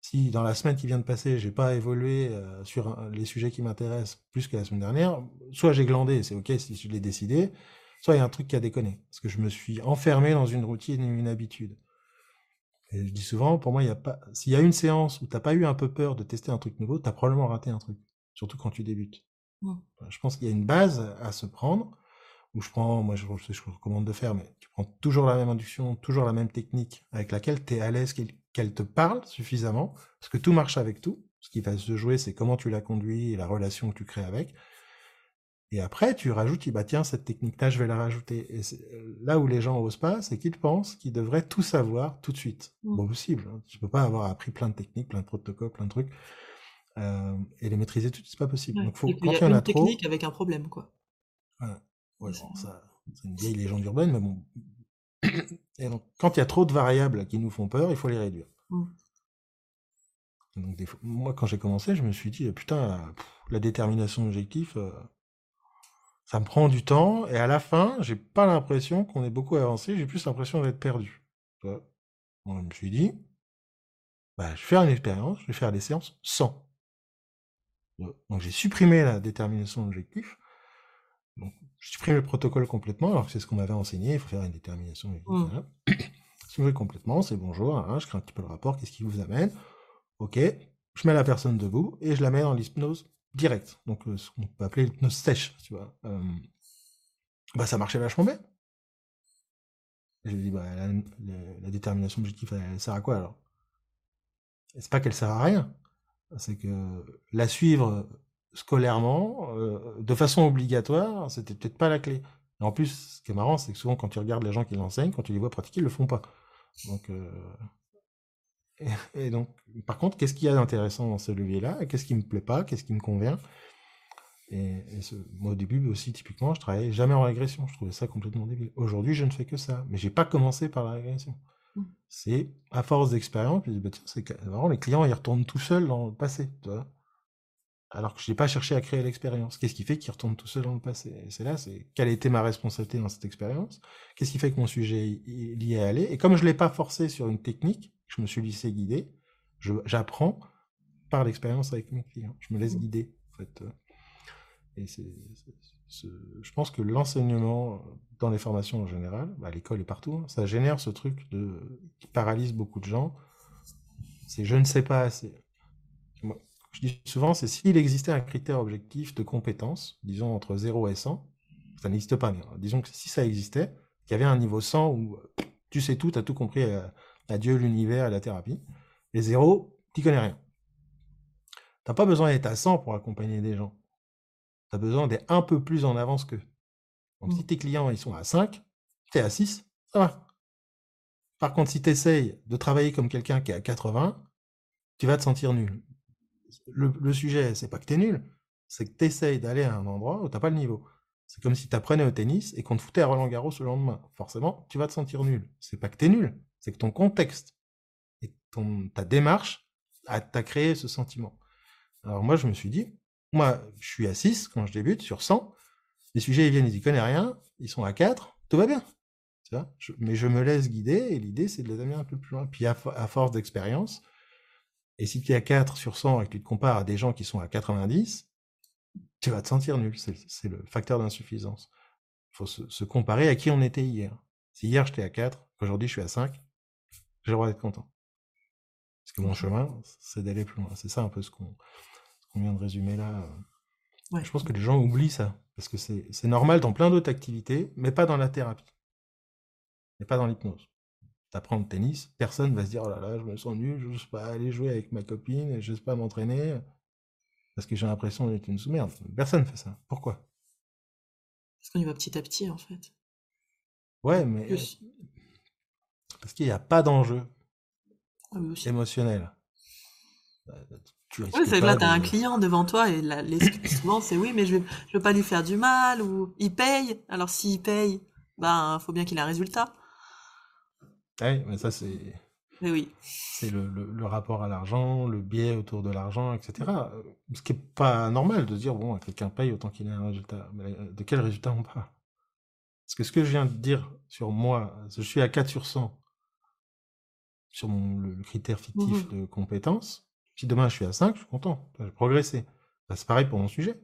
Si dans la semaine qui vient de passer, j'ai pas évolué euh, sur les sujets qui m'intéressent plus que la semaine dernière, soit j'ai glandé, c'est ok si je l'ai décidé, soit il y a un truc qui a déconné. Parce que je me suis enfermé dans une routine et une habitude. Et je dis souvent, pour moi, il y a pas, s'il y a une séance où t'as pas eu un peu peur de tester un truc nouveau, tu as probablement raté un truc. Surtout quand tu débutes. Je pense qu'il y a une base à se prendre, où je prends, moi je, je, je recommande de faire, mais tu prends toujours la même induction, toujours la même technique avec laquelle tu es à l'aise qu'elle te parle suffisamment, parce que tout marche avec tout. Ce qui va se jouer, c'est comment tu la conduis et la relation que tu crées avec. Et après, tu rajoutes, bah tiens, cette technique-là, je vais la rajouter. Et là où les gens osent pas, c'est qu'ils pensent qu'ils devraient tout savoir tout de suite. Mmh. Bon, possible. Hein. Tu peux pas avoir appris plein de techniques, plein de protocoles, plein de trucs, euh, et les maîtriser tout de suite, c'est pas possible. Donc, faut, quand il y, a une technique avec un problème, quoi. Ouais, ouais ça, c'est une vieille légende urbaine, mais bon. Et donc, quand il y a trop de variables qui nous font peur, il faut les réduire. Mmh. Donc, des fois, moi, quand j'ai commencé, je me suis dit, putain, la détermination d'objectif, euh, ça me prend du temps, et à la fin, j'ai pas l'impression qu'on ait beaucoup avancé, j'ai plus l'impression d'être perdu. je me suis dit, bah, je vais faire une expérience, je vais faire des séances sans. Donc j'ai supprimé la détermination d'objectif. Donc j'ai supprimé le protocole complètement, alors que c'est ce qu'on m'avait enseigné, il faut faire une détermination d'objectif. Mmh. complètement, c'est bonjour, hein, je crée un petit peu le rapport, qu'est-ce qui vous amène? Ok, je mets la personne debout et je la mets dans l'hypnose direct. Donc, euh, ce qu'on peut appeler l'hypnose sèche, tu vois. Euh, bah, ça marchait vachement bien. je dis, bah, la, détermination objectif, elle, sert à quoi alors? C'est pas qu'elle sert à rien. C'est que la suivre scolairement, euh, de façon obligatoire, c'était peut-être pas la clé. en plus, ce qui est marrant, c'est que souvent, quand tu regardes les gens qui l'enseignent, quand tu les vois pratiquer, ils le font pas. Donc, et, donc, par contre, qu'est-ce qu'il y a d'intéressant dans ce levier-là? Qu'est-ce qui me plaît pas? Qu'est-ce qui me convient? Et, ce, moi, au début aussi, typiquement, je travaillais jamais en régression. Je trouvais ça complètement débile. Aujourd'hui, je ne fais que ça. Mais j'ai pas commencé par la régression. Mmh. C'est à force d'expérience, puis bah, c'est vraiment les clients, ils retournent tout seuls dans le passé. Tu vois alors que je n'ai pas cherché à créer l'expérience. Qu'est-ce qui fait qu'ils retournent tout seuls dans le passé? Et c'est là, c'est quelle était ma responsabilité dans cette expérience? Qu'est-ce qui fait que mon sujet est lié à aller Et comme je ne l'ai pas forcé sur une technique, je me suis laissé guider, j'apprends par l'expérience avec mes clients. Je me laisse mmh. guider, en fait. Et c'est, je pense que l'enseignement dans les formations en général, bah, à l'école et partout, hein, ça génère ce truc de, qui paralyse beaucoup de gens. C'est je ne sais pas assez. je dis souvent, c'est s'il existait un critère objectif de compétence, disons entre 0 et 100, ça n'existe pas, mais disons que si ça existait, qu'il y avait un niveau 100 où tu sais tout, tu as tout compris euh, Adieu l'univers et la thérapie. Et zéro, tu connais rien. T'as pas besoin d'être à 100 pour accompagner des gens. Tu as besoin d'être un peu plus en avance qu'eux. Donc si mmh. tes clients ils sont à 5, tu es à 6, ça va. Par contre, si tu essayes de travailler comme quelqu'un qui est à 80, tu vas te sentir nul. Le, le sujet, c'est pas que tu es nul, c'est que tu essayes d'aller à un endroit où tu pas le niveau. C'est comme si tu apprenais au tennis et qu'on te foutait à Roland Garros le lendemain. Forcément, tu vas te sentir nul. C'est pas que tu es nul, c'est que ton contexte et ta démarche t'a créé ce sentiment. Alors moi, je me suis dit, moi, je suis à 6 quand je débute sur 100. Les sujets, ils viennent, ils y connaissent rien. Ils sont à 4. Tout va bien. Mais je me laisse guider et l'idée, c'est de les amener un peu plus loin. Puis à, force d'expérience, et si tu es à 4 sur 100 et que tu te compares à des gens qui sont à 90, tu vas te sentir nul. C'est le facteur d'insuffisance. Il faut se, se, comparer à qui on était hier. Si hier j'étais à 4, aujourd'hui je suis à 5, j'ai le droit d'être content. Parce que mon chemin, c'est d'aller plus loin. C'est ça un peu ce qu'on vient de résumer là. Je pense que les gens oublient ça. Parce que c'est normal dans plein d'autres activités, mais pas dans la thérapie. Et pas dans l'hypnose. T'apprends le tennis, personne va se dire oh là là, je me sens nul, je n'ose pas aller jouer avec ma copine, je n'ose pas m'entraîner, parce que j'ai l'impression d'être une sous-merde. Personne fait ça. Pourquoi? Parce qu'on y va petit à petit, en fait. Ouais, mais parce qu'il n'y a pas d'enjeu ah émotionnel. Bah, oui, c'est là, tu as un client devant toi et l'excuse souvent, c'est oui, mais je ne veux, pas lui faire du mal ou il paye. Alors s'il paye, ben, faut bien qu'il ait un résultat. Oui, mais ça, c'est. oui. C'est le, le, rapport à l'argent, le biais autour de l'argent, etc. Ce qui n'est pas normal de dire, bon, quelqu'un paye autant qu'il ait un résultat. Mais de quel résultat on parle? Parce que ce que je viens de dire sur moi, je suis à 4 sur 100 sur mon, le, critère fictif Mmh de compétence. Si demain je suis à 5, je suis content, j'ai progressé. Bah, c'est pareil pour mon sujet.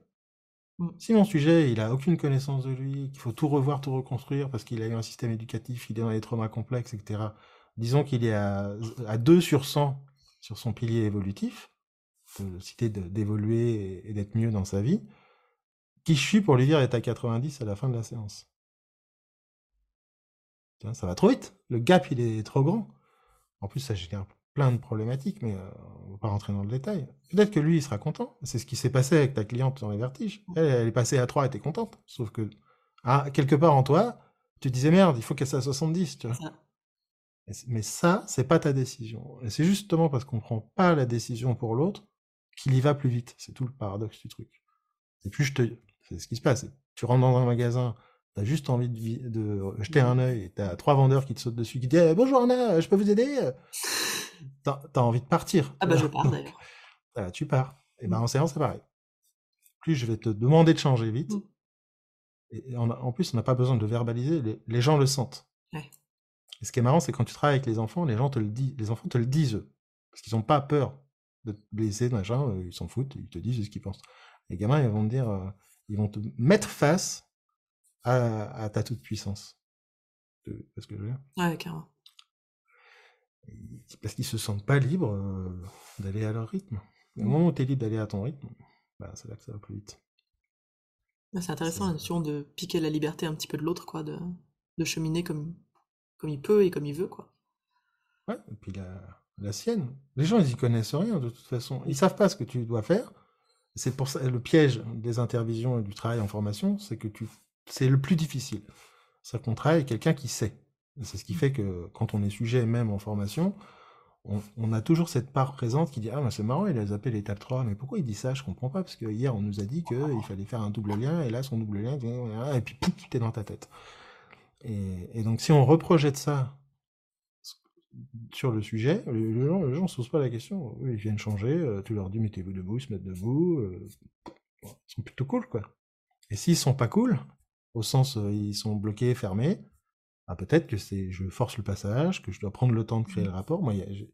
Mmh. Si mon sujet, il a aucune connaissance de lui, qu'il faut tout revoir, tout reconstruire parce qu'il a eu un système éducatif, il est dans les traumas complexes, etc. Disons qu'il est à, à 2 sur 100 sur son pilier évolutif, citer d'évoluer et d'être mieux dans sa vie. Qui je suis pour lui dire d'être à 90 à la fin de la séance Tiens, Ça va trop vite. Le gap, il est trop grand. En plus, ça génère plein de problématiques, mais euh, on ne va pas rentrer dans le détail. Peut-être que lui, il sera content. C'est ce qui s'est passé avec ta cliente dans les vertiges. Elle, elle est passée à 3, elle était contente. Sauf que, ah, quelque part en toi, tu disais merde, il faut qu'elle soit à 70, tu vois. Ça. Mais ça, c'est pas ta décision. Et c'est justement parce qu'on prend pas la décision pour l'autre qu'il y va plus vite. C'est tout le paradoxe du truc. Et puis je te, c'est ce qui se passe. Tu rentres dans un magasin, t'as juste envie de, de jeter un œil, et t'as trois vendeurs qui te sautent dessus, qui disent eh, bonjour Anna, je peux vous aider? T'as as envie de partir. Ah bah je pars d'ailleurs. Voilà, tu pars. Et ben en séance c'est pareil. Plus je vais te demander de changer vite. Mm. Et en, en plus, on n'a pas besoin de le verbaliser. Les, les gens le sentent. Ouais. Et ce qui est marrant, c'est quand tu travailles avec les enfants, les gens te le disent, les enfants te le disent eux, parce qu'ils n'ont pas peur de te blesser, machin, euh, ils s'en foutent, ils te disent ce qu'ils pensent. Les gamins, ils vont te dire, euh, ils vont te mettre face à, à ta toute puissance. Tu vois ce que je veux dire? Ouais, carrément. Parce qu'ils se sentent pas libres euh, d'aller à leur rythme. Au moment où tu es libre d'aller à ton rythme, bah, c'est là que ça va plus vite. Ouais, C'est intéressant la notion de piquer la liberté un petit peu de l'autre, quoi, de, de cheminer comme, comme il peut et comme il veut, quoi. Ouais, et puis la, la sienne. Les gens, ils y connaissent rien de toute façon. Ils savent pas ce que tu dois faire. C'est pour ça le piège des intervisions et du travail en formation, c'est que tu, c'est le plus difficile. Travaille avec quelqu'un qui sait. C'est ce qui fait que quand on est sujet même en formation, on, a toujours cette part présente qui dit ah mais c'est marrant il a zappé l'étape 3 mais pourquoi il dit ça? Je comprends pas parce que hier on nous a dit qu'il fallait faire un double lien et là son double lien et puis pouf t'es dans ta tête et, donc si on reprojette ça sur le sujet, les, gens, gens se posent pas la question. Ils viennent changer, euh, tu leur dis mettez-vous debout, ils se mettent debout. euh, ils sont plutôt cool, quoi. Et s'ils sont pas cool, au sens ils sont bloqués, fermés, ah, peut-être que c'est je force le passage, que je dois prendre le temps de créer le rapport. Moi, il y, a y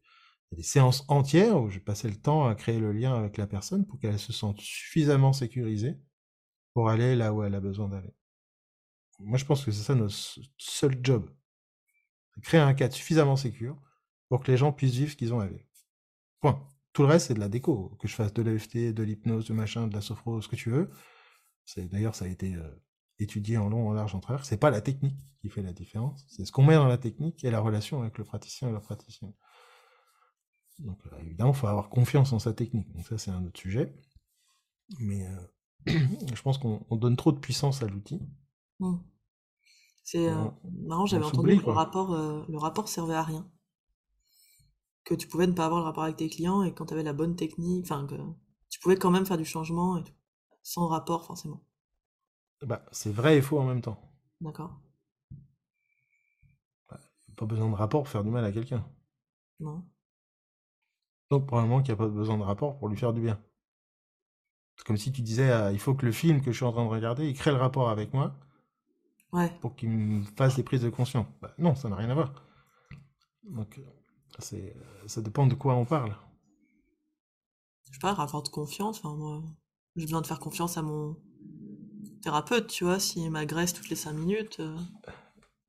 des séances entières où je passais le temps à créer le lien avec la personne pour qu'elle se sente suffisamment sécurisée pour aller là où elle a besoin d'aller. Moi, je pense que c'est ça notre seul job créer un cadre suffisamment sécur pour que les gens puissent vivre ce qu'ils ont à vivre. Point. Tout le reste, c'est de la déco. Que je fasse de l'EFT, de l'hypnose, du machin, de la sophro, ce que tu veux. C'est D'ailleurs, ça a été euh, étudié en long, en large, en travers. C'est pas la technique qui fait la différence. C'est ce qu'on met dans la technique et la relation avec le praticien et la praticienne. Donc, euh, évidemment, il faut avoir confiance en sa technique. Donc, ça, c'est un autre sujet. Mais euh, je pense qu'on on donne trop de puissance à l'outil. Mm. C'est euh, marrant, j'avais entendu que le rapport, euh, le rapport servait à rien. Que tu pouvais ne pas avoir le rapport avec tes clients et quand tu avais la bonne technique, enfin que tu pouvais quand même faire du changement et tout, sans rapport forcément. Bah, c'est vrai et faux en même temps. D'accord? Pas besoin de rapport pour faire du mal à quelqu'un. Non? Donc probablement qu'il n'y a pas besoin de rapport pour lui faire du bien. C'est comme si tu disais, ah, il faut que le film que je suis en train de regarder, il crée le rapport avec moi Ouais. pour qu'il me fasse des prises de conscience. Bah, non, ça n'a rien à voir. Donc, euh, c'est, euh, ça dépend de quoi on parle. Je sais pas, rapport de confiance, enfin moi, j'ai besoin de faire confiance à mon thérapeute, tu vois, s'il m'agresse toutes les cinq minutes. euh,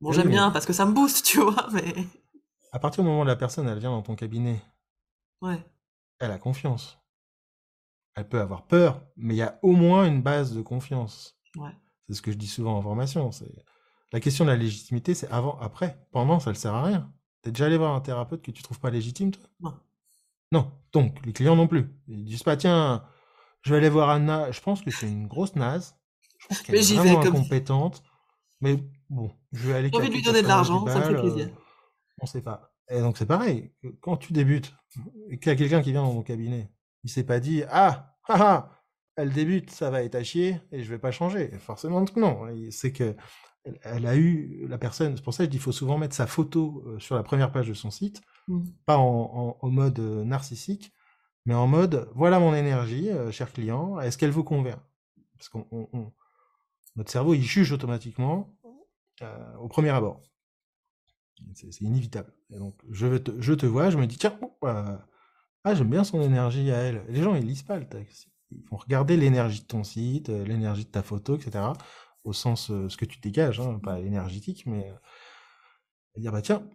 Bon, Oui, j'aime mais- bien parce que ça me booste, tu vois, mais À partir du moment où la personne, elle vient dans ton cabinet, ouais. elle a confiance. Elle peut avoir peur, mais il y a au moins une base de confiance. Ouais. C'est ce que je dis souvent en formation. C'est la question de la légitimité, c'est avant, après, pendant, ça ne sert à rien. T'es déjà allé voir un thérapeute que tu trouves pas légitime, toi? Non. Non. Donc les clients non plus. Ils disent pas tiens, je vais aller voir Anna. Je pense que c'est une grosse naze. Je pense qu'elle est vraiment vais comme- incompétente. Mais bon, je vais aller. J'ai envie de lui donner de 90 l'argent, ça me fait plaisir. on sait pas. Et donc c'est pareil. Quand tu débutes et qu'il y a quelqu'un qui vient dans mon cabinet, il s'est pas dit ah ah ah elle débute, ça va être à chier et je vais pas changer. Forcément non. C'est que elle- a eu la personne. C'est pour ça que je dis il faut souvent mettre sa photo euh, sur la première page de son site, Mm. pas en, en- en mode euh, narcissique, mais en mode voilà mon énergie, euh, cher client. Est-ce qu'elle vous convient? Parce qu'on on- on- notre cerveau il juge automatiquement euh, au premier abord. C'est inévitable. Donc, je, te, vois, je me dis, tiens, bah, ah, j'aime bien son énergie à elle. Les gens, ils lisent pas le texte. Ils vont regarder l'énergie de ton site, euh, l'énergie de ta photo, etc. Au sens, ce que tu dégages, hein, pas énergétique, mais dire, bah tiens,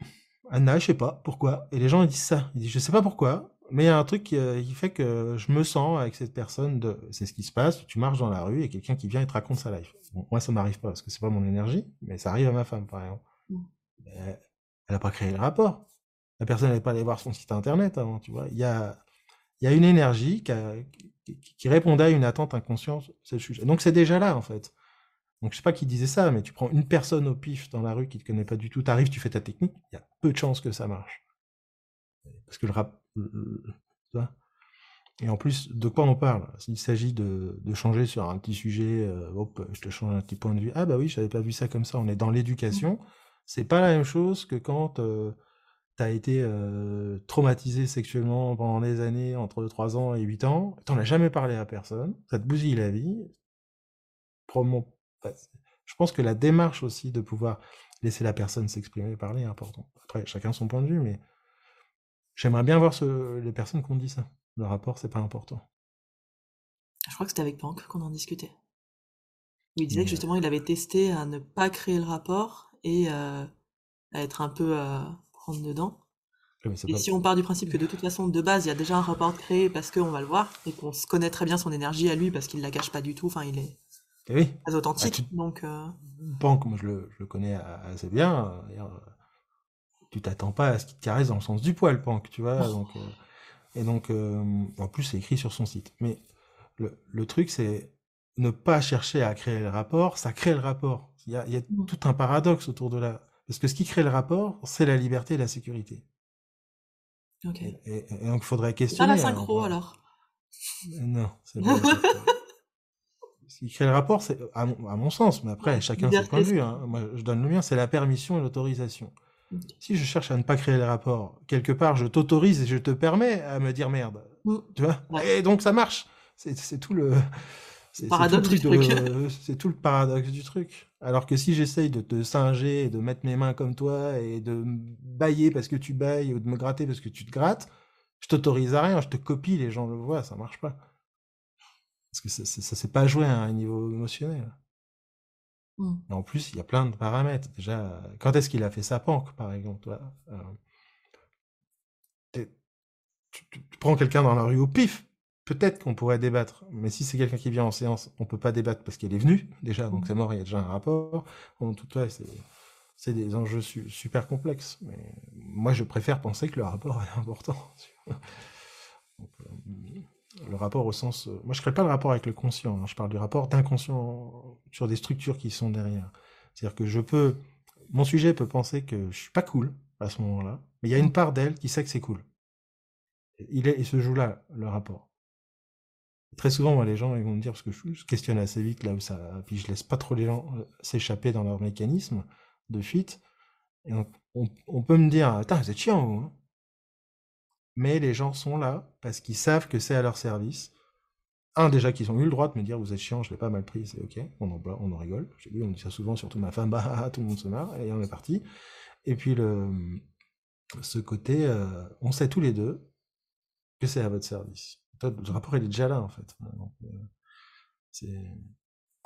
Anna, je sais pas pourquoi. Et les gens ils disent ça. Ils disent, je sais pas pourquoi, mais il y a un truc qui, euh, fait que je me sens avec cette personne de, c'est ce qui se passe. Tu marches dans la rue et quelqu'un qui vient et te raconte sa life. moi, ça m'arrive pas parce que c'est pas mon énergie, mais ça arrive à ma femme, par exemple. Mmh. Elle a pas créé le rapport. La personne n'est pas allée voir son site internet avant, tu vois. Il y a, il y a une énergie qui, qui, répondait à une attente inconsciente, c'est le sujet. Donc c'est déjà là, en fait. Donc je sais pas qui disait ça, mais tu prends une personne au pif dans la rue qui te connaît pas du tout, t'arrives, tu fais ta technique, il y a peu de chances que ça marche. Parce que le rap, et en plus, de quoi on parle? S'il s'agit de, changer sur un petit sujet, euh, hop, je te change un petit point de vue. Ah bah oui, j'avais pas vu ça comme ça. On est dans l'éducation. C'est pas la même chose que quand euh, tu as été euh, traumatisé sexuellement pendant des années, entre 3 ans et 8 ans. T'en as jamais parlé à personne. Ça te bousille la vie. Probablement je pense que la démarche aussi de pouvoir laisser la personne s'exprimer, parler est important. Après, chacun son point de vue, mais j'aimerais bien voir les personnes qui ont dit ça. Le rapport, c'est pas important. Je crois que c'était avec Pank qu'on en discutait. il disait que justement, il avait testé à ne pas créer le rapport et euh, à être un peu euh, prendre dedans. et si on part du principe que de toute façon, de base, il y a déjà un rapport créé parce qu'on va le voir et qu'on se connaît très bien son énergie à lui parce qu'il la cache pas du tout, enfin, il est eh oui. Très authentique. Bah, donc, euh... moi je le, je le, connais assez bien. Euh, tu t'attends pas à ce qu'il te caresse dans le sens du poil, Pank, tu vois. Donc, euh, et donc, euh, en plus, c'est écrit sur son site. Mais le, le truc, c'est ne pas chercher à créer le rapport, ça crée le rapport. Il y a, il y a mmh. tout un paradoxe autour de la. Parce que ce qui crée le rapport, c'est la liberté et la sécurité. Ok. Et, donc, il faudrait questionner. Pas la synchro, alors. Non, c'est pas ce qui crée le rapport, c'est à, mon sens, mais après, chacun ses points de vue. Hein. Moi, je donne le mien, c'est la permission et l'autorisation. Si je cherche à ne pas créer le rapport, quelque part, je t'autorise et je te permets à me dire merde. Mm. Tu vois? Et donc, ça marche. C'est tout le... C'est paradoxe tout, le truc. C'est tout le paradoxe du truc. Alors que si j'essaye de te singer et de mettre mes mains comme toi et de bailler parce que tu bailles ou de me gratter parce que tu te grattes, je t'autorise à rien, je te copie, les gens le voient, ça marche pas. Parce que ça, ça, s'est pas joué à un niveau émotionnel. Mmh. Et en plus, il y a plein de paramètres. Déjà, quand est-ce qu'il a fait sa panque, par exemple euh, tu, prends quelqu'un dans la rue au pif, peut-être qu'on pourrait débattre. Mais si c'est quelqu'un qui vient en séance, on peut pas débattre parce qu'il est venu, déjà, donc mmh. c'est mort, il y a déjà un rapport. En tout cas, c'est des enjeux super complexes. Mais moi, je préfère penser que le rapport est important. donc, euh, le rapport au sens. Euh, moi, je ne crée pas le rapport avec le conscient. Hein. je parle du rapport d'inconscient sur des structures qui sont derrière. C'est-à-dire que je peux. Mon sujet peut penser que je suis pas cool à ce moment-là, mais il y a une part d'elle qui sait que c'est cool. Il, est, il se joue là, le rapport. très souvent, moi, les gens vont me dire, parce que je, questionne assez vite là où ça. Puis je laisse pas trop les gens euh, s'échapper dans leur mécanisme de fuite. Et on, peut me dire, attends, vous êtes chiant. Hein mais les gens sont là parce qu'ils savent que c'est à leur service. Un, déjà qu'ils ont eu le droit de me dire vous êtes chiant, je l'ai pas mal pris, c'est ok, on en, on en rigole. on dit ça souvent, surtout ma femme, bah tout le monde se marre, et on est parti. Et puis ce côté, euh, on sait tous les deux que c'est à votre service. Le rapport il est déjà là en fait. Euh,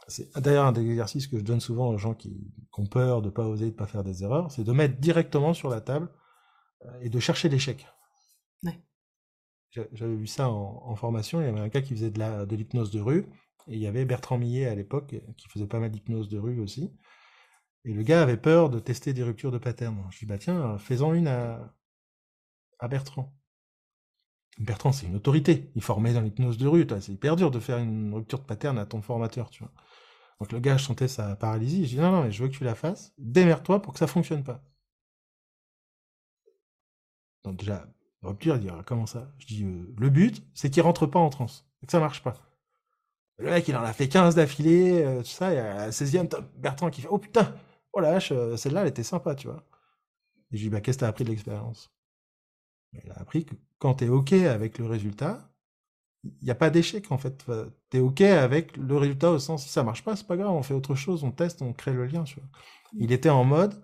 c'est d'ailleurs un des exercices que je donne souvent aux gens qui, ont peur de pas oser, de pas faire des erreurs, c'est de mettre directement sur la table euh, et de chercher l'échec. J'avais vu ça en, formation. Il y avait un gars qui faisait de l'hypnose de, rue. Et il y avait Bertrand Millet à l'époque qui faisait pas mal d'hypnose de rue aussi. Et le gars avait peur de tester des ruptures de pattern. Je dis bah tiens, fais-en une à, à Bertrand. Bertrand, c'est une autorité. Il formait dans l'hypnose de rue. C'est hyper dur de faire une rupture de pattern à ton formateur, tu vois. Donc le gars, je sentais sa paralysie. Je dis non, non, mais je veux que tu la fasses. Démerde-toi pour que ça fonctionne pas. Donc déjà, Dit, ah, comment ça? Je dis, euh, le but, c'est qu'il rentre pas en transe, que ça marche pas. Le mec, il en a fait 15 d'affilée, euh, tout ça, et à la 16e, Bertrand qui fait, oh putain, oh la vache, euh, celle-là, elle était sympa, tu vois. Et je dis, bah, qu'est-ce que t'as appris de l'expérience? Il a appris que quand t'es OK avec le résultat, il n'y a pas d'échec en fait. Tu es OK avec le résultat au sens si ça marche pas, c'est pas grave, on fait autre chose, on teste, on crée le lien. Tu vois. Mmh. Il était en mode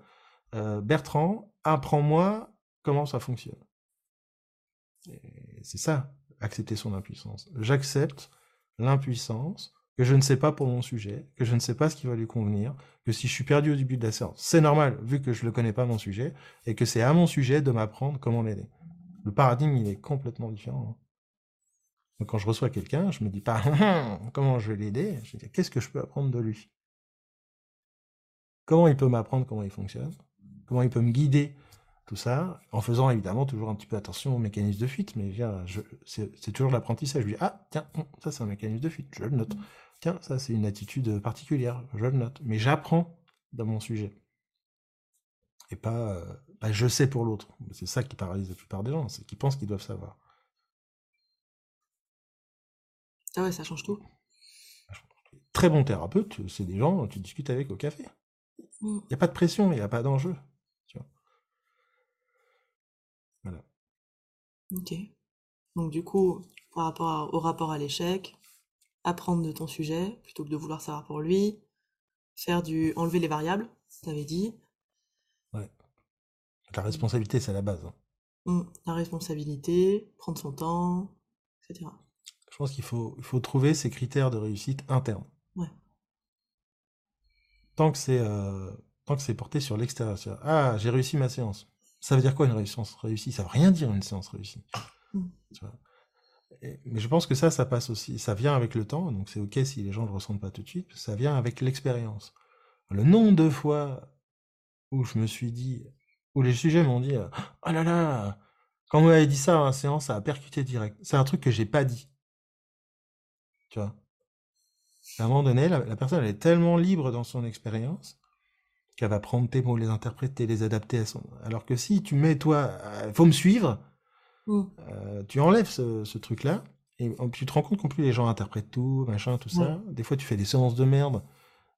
euh, Bertrand, apprends-moi comment ça fonctionne. C'est ça, accepter son impuissance. J'accepte l'impuissance, que je ne sais pas pour mon sujet, que je ne sais pas ce qui va lui convenir, que si je suis perdu au début de la séance, c'est normal vu que je ne connais pas mon sujet, et que c'est à mon sujet de m'apprendre comment l'aider. Le paradigme, il est complètement différent. Hein. Quand je reçois quelqu'un, je me dis pas comment je vais l'aider, je dis qu'est-ce que je peux apprendre de lui? Comment il peut m'apprendre comment il fonctionne? Comment il peut me guider tout ça, en faisant évidemment toujours un petit peu attention au mécanisme de fuite, mais c'est toujours l'apprentissage. Je dis, ah, tiens, ça c'est un mécanisme de fuite, je le note. Tiens, ça c'est une attitude particulière, je le note. Mais j'apprends dans mon sujet. Et pas, euh, bah, je sais pour l'autre. C'est ça qui paralyse la plupart des gens, c'est qu'ils pensent qu'ils doivent savoir. Ah ouais, ça change tout. Très bon thérapeute, c'est des gens, tu discutes avec au café. Mmh. Il n'y a pas de pression, il n'y a pas d'enjeu. Voilà. Ok. Donc du coup, par rapport au rapport à l'échec, apprendre de ton sujet plutôt que de vouloir savoir pour lui, faire du enlever les variables, tu avais dit. Ouais. La responsabilité, c'est la base. Hein. Mmh. La responsabilité, prendre son temps, etc. Je pense qu'il faut, il faut trouver ces critères de réussite internes. Ouais. Tant que c'est euh, tant que c'est porté sur l'extérieur. Ah, j'ai réussi ma séance. Ça veut dire quoi une séance réussie? Ça veut rien dire une séance réussie. Mmh. mais je pense que ça, ça passe aussi. Ça vient avec le temps, donc c'est ok si les gens ne le ressentent pas tout de suite. Ça vient avec l'expérience. Le nombre de fois où je me suis dit, où les sujets m'ont dit, oh là là, quand vous m'avez dit ça en séance, ça a percuté direct. C'est un truc que j'ai pas dit. Tu vois? À un moment donné, la, la personne elle est tellement libre dans son expérience qu'elle va prendre tes mots, les interpréter, les adapter à son. Alors que si tu mets toi, il euh, faut me suivre, mmh. euh, tu enlèves ce, truc-là, et tu te rends compte qu'en plus les gens interprètent tout, machin, tout ça. Des fois, tu fais des séances de merde.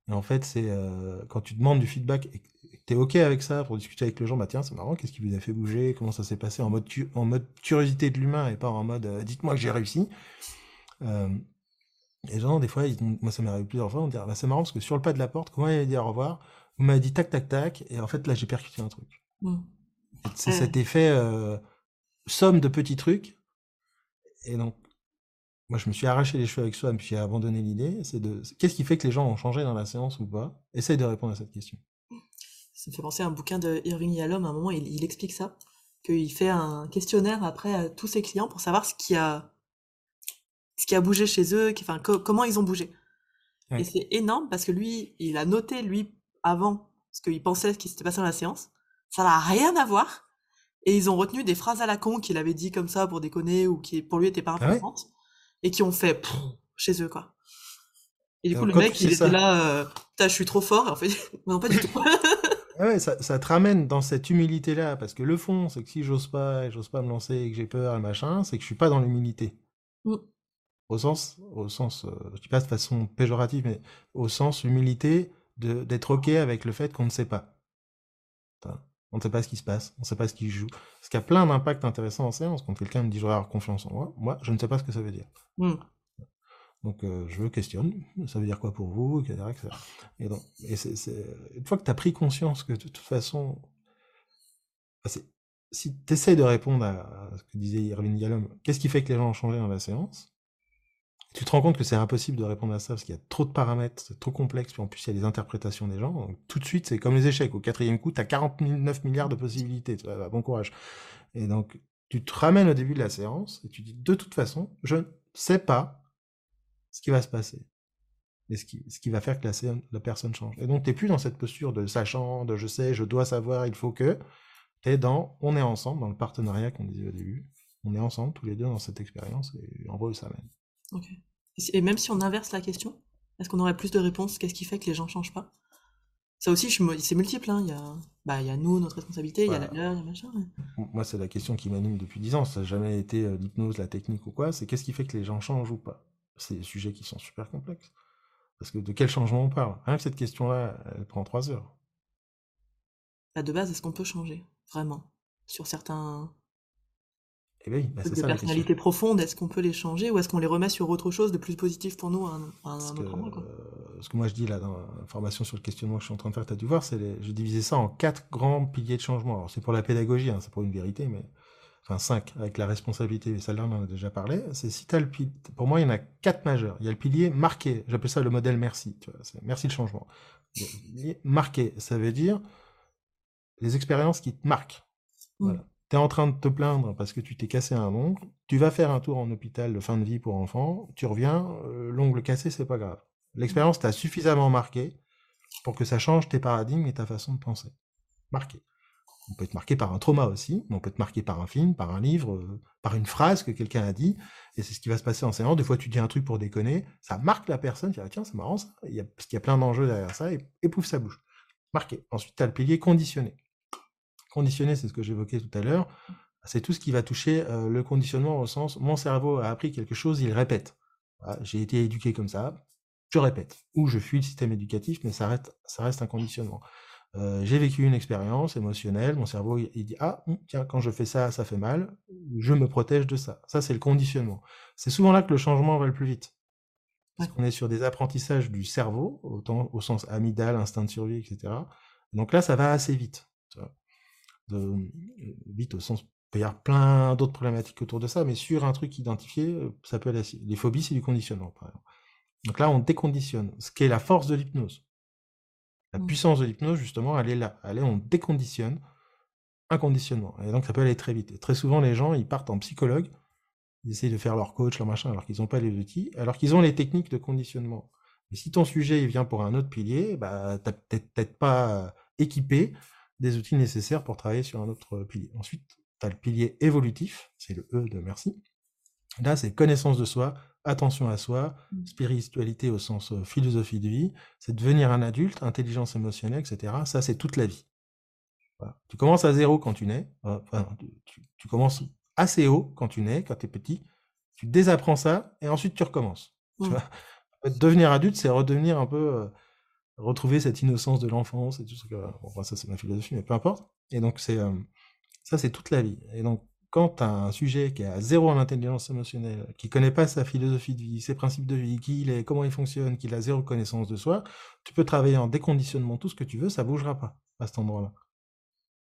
Et en fait, c'est euh, quand tu demandes du feedback et que tu es OK avec ça pour discuter avec le gens, bah tiens, c'est marrant, qu'est-ce qui vous a fait bouger, comment ça s'est passé en mode, en mode curiosité de l'humain et pas en mode dites-moi que j'ai réussi. les gens, des fois, moi ça m'est arrivé plusieurs fois, on dit bah, c'est marrant parce que sur le pas de la porte, comment il a dit au revoir vous m'avez dit tac, tac, tac, et en fait, là, j'ai percuté un truc. Mmh. C'est cet effet euh, somme de petits trucs. Et donc, moi, je me suis arraché les cheveux avec soi, puis j'ai abandonné l'idée. C'est de qu'est-ce qui fait que les gens ont changé dans la séance ou pas? Essaye de répondre à cette question. Ça me fait penser à un bouquin de Irving Yalom. À un moment, il, explique ça, qu'il fait un questionnaire après à tous ses clients pour savoir ce qui a, ce qui a bougé chez eux, enfin, comment ils ont bougé. Et c'est énorme parce que lui, il a noté lui avant ce qu'il pensait ce qui s'était passé dans la séance. Ça n'a rien à voir. Et ils ont retenu des phrases à la con qu'il avait dit comme ça pour déconner ou qui pour lui n'étaient pas ah importantes et qui ont fait chez eux quoi. Et du coup, le mec, il était là, euh, je suis trop fort. en fait, non, pas du tout. Ah ouais, ça, ça, te ramène dans cette humilité-là, parce que le fond, c'est que si j'ose pas, et j'ose pas me lancer, et que j'ai peur, et machin, c'est que je suis pas dans l'humilité. Mm. Au sens, au sens, euh, je dis pas de façon péjorative, mais au sens humilité, d'être OK avec le fait qu'on ne sait pas. On ne sait pas ce qui se passe, on ne sait pas ce qui joue. Parce qu'il y a plein d'impacts intéressants en séance. Quand quelqu'un me dit j'aurais avoir confiance en moi, moi, je ne sais pas ce que ça veut dire. Mmh. Donc, euh, je questionne, ça veut dire quoi pour vous, etc. Et, donc, et une fois que tu as pris conscience que de toute façon, si tu essayes de répondre à, ce que disait Irving Yalom, qu'est-ce qui fait que les gens ont changé dans la séance? Tu te rends compte que c'est impossible de répondre à ça parce qu'il y a trop de paramètres, c'est trop complexe, puis en plus il y a des interprétations des gens. tout de suite, c'est comme les échecs. Au quatrième coup, tu as 49 milliards de possibilités. Bah, bon courage. Et donc, tu te ramènes au début de la séance et tu dis, de toute façon, je ne sais pas ce qui va se passer. Et ce qui, va faire que la, la personne change. Et donc, tu n'es plus dans cette posture de sachant, de je sais, je dois savoir, il faut que. Tu es dans on est ensemble, dans le partenariat qu'on disait au début. On est ensemble, tous les deux, dans cette expérience, et en gros, ça mène. Ok. Et même si on inverse la question, est-ce qu'on aurait plus de réponses? Qu'est-ce qui fait que les gens changent pas? Ça aussi, c'est multiple. Hein. Il, y a, bah, il y a nous, notre responsabilité, il y a la leur, il y a machin. Moi, c'est la question qui m'anime depuis 10 ans. Ça n'a jamais été euh, l'hypnose, la technique ou quoi. C'est qu'est-ce qui fait que les gens changent ou pas? C'est des sujets qui sont super complexes. Parce que de quel changement on parle? Rien que cette question-là, elle prend 3 heures. Bah, de base, est-ce qu'on peut changer Vraiment? Sur certains Eh ben bah, c'est des ça la personnalités profondes, est-ce qu'on peut les changer ou est-ce qu'on les remet sur autre chose de plus positif pour nous à un, à un Parce autre que, moment quoi euh, ce que moi je dis là dans la formation sur le questionnement que je suis en train de faire, tu as dû voir, c'est les- je divisais ça en quatre grands piliers de changement. Alors c'est pour la pédagogie, hein, c'est pour une vérité, mais enfin cinq avec la responsabilité. Mais celle-là, on en a déjà parlé. C'est si t'as le pilier, pour moi, il y en a quatre majeurs. Il y a le pilier marqué. J'appelle ça le modèle merci. Tu vois, c'est merci le changement. Le marqué, ça veut dire les expériences qui te marquent. Mm. Voilà. En train de te plaindre parce que tu t'es cassé un ongle, tu vas faire un tour en hôpital de fin de vie pour enfants, tu reviens, euh, l'ongle cassé, c'est pas grave. L'expérience t'a suffisamment marqué pour que ça change tes paradigmes et ta façon de penser. Marqué. On peut être marqué par un trauma aussi, on peut être marqué par un film, par un livre, euh, par une phrase que quelqu'un a dit, et c'est ce qui va se passer en séance. Des fois, tu dis un truc pour déconner, ça marque la personne, tu dis, ah, tiens, c'est marrant ça, Il y a, parce qu'il y a plein d'enjeux derrière ça, et, et pouf, ça bouge. Marqué. Ensuite, tu as le pilier conditionné. Conditionné, c'est ce que j'évoquais tout à l'heure, c'est tout ce qui va toucher euh, le conditionnement au sens, mon cerveau a appris quelque chose, il répète. Voilà, J'ai été éduqué comme ça, je répète. Ou je fuis le système éducatif, mais ça reste, ça reste un conditionnement. Euh, j'ai vécu une expérience émotionnelle, mon cerveau il, dit ah hum, tiens quand je fais ça ça fait mal, je me protège de ça. Ça c'est le conditionnement. C'est souvent là que le changement va le plus vite. Parce qu'on est sur des apprentissages du cerveau, autant au sens amygdale, instinct de survie, etc. Donc là ça va assez vite. tu vois. De, euh, vite au sens, il peut y avoir plein d'autres problématiques autour de ça, mais sur un truc identifié, euh, ça peut aller. Les phobies c'est du conditionnement par exemple. Donc là on déconditionne, ce qui est la force de l'hypnose. La Mm. puissance de l'hypnose, justement, elle est là. Elle est, on déconditionne un conditionnement. Et donc, ça peut aller très vite. Et très souvent, les gens, ils partent en psychologue, ils essayent de faire leur coach, leur machin, alors qu'ils n'ont pas les outils, alors qu'ils ont les techniques de conditionnement. Mais si ton sujet, il vient pour un autre pilier, bah, t'as peut-être peut-être pas euh, équipé des outils nécessaires pour travailler sur un autre pilier. Ensuite, tu as le pilier évolutif, c'est le E de merci. Là, c'est connaissance de soi, attention à soi, Mm. spiritualité au sens euh, philosophie de vie, c'est devenir un adulte, intelligence émotionnelle, etc. Ça, c'est toute la vie. Voilà. Tu commences à zéro quand tu nais, euh, enfin, tu, commences assez haut quand tu nais, quand tu es petit, tu désapprends ça, et ensuite tu recommences. Tu Mm. vois? Devenir adulte, c'est redevenir un peu, euh, retrouver cette innocence de l'enfance et tout ce que, bon, ça c'est ma philosophie, mais peu importe. Et donc, c'est, euh, ça c'est toute la vie. Et donc, quand tu as un sujet qui est à zéro en intelligence émotionnelle, qui connaît pas sa philosophie de vie, ses principes de vie, qui il est, comment il fonctionne, qui a zéro connaissance de soi, tu peux travailler en déconditionnement tout ce que tu veux, ça bougera pas à cet endroit-là.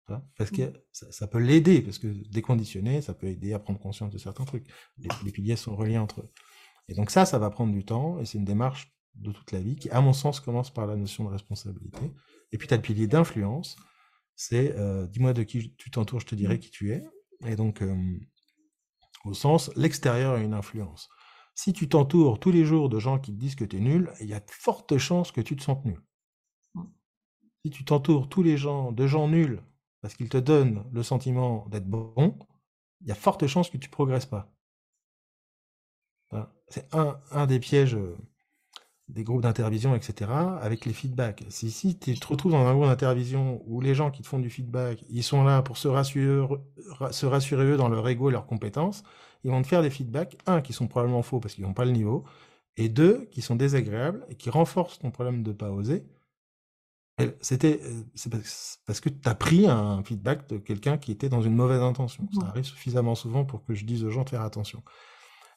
Tu vois? Parce que ça, ça peut l'aider, parce que déconditionner, ça peut aider à prendre conscience de certains trucs. Les, les piliers sont reliés entre eux. Et donc ça, ça va prendre du temps, et c'est une démarche de toute la vie qui, à mon sens, commence par la notion de responsabilité. Et puis tu as le pilier d'influence, c'est euh, dis-moi de qui tu t'entoures, je te dirai qui tu es. Et donc, euh, au sens, l'extérieur a une influence. Si tu t'entoures tous les jours de gens qui te disent que tu es nul, il y a de fortes chances que tu te sentes nul. Mm. Si tu t'entoures tous les gens de gens nuls parce qu'ils te donnent le sentiment d'être bon, il y a fortes chances que tu progresses pas. Voilà. C'est un, un des pièges euh, des groupes d'intervision, etc., avec les feedbacks. Si, si tu te retrouves dans un groupe d'intervision où les gens qui te font du feedback, ils sont là pour se rassurer, ra- se rassurer eux dans leur ego et leurs compétences, ils vont te faire des feedbacks, un, qui sont probablement faux parce qu'ils n'ont pas le niveau, et deux, qui sont désagréables et qui renforcent ton problème de pas oser. C'était, euh, c'est parce, que tu as pris un feedback de quelqu'un qui était dans une mauvaise intention. Ça arrive suffisamment souvent pour que je dise aux gens de faire attention.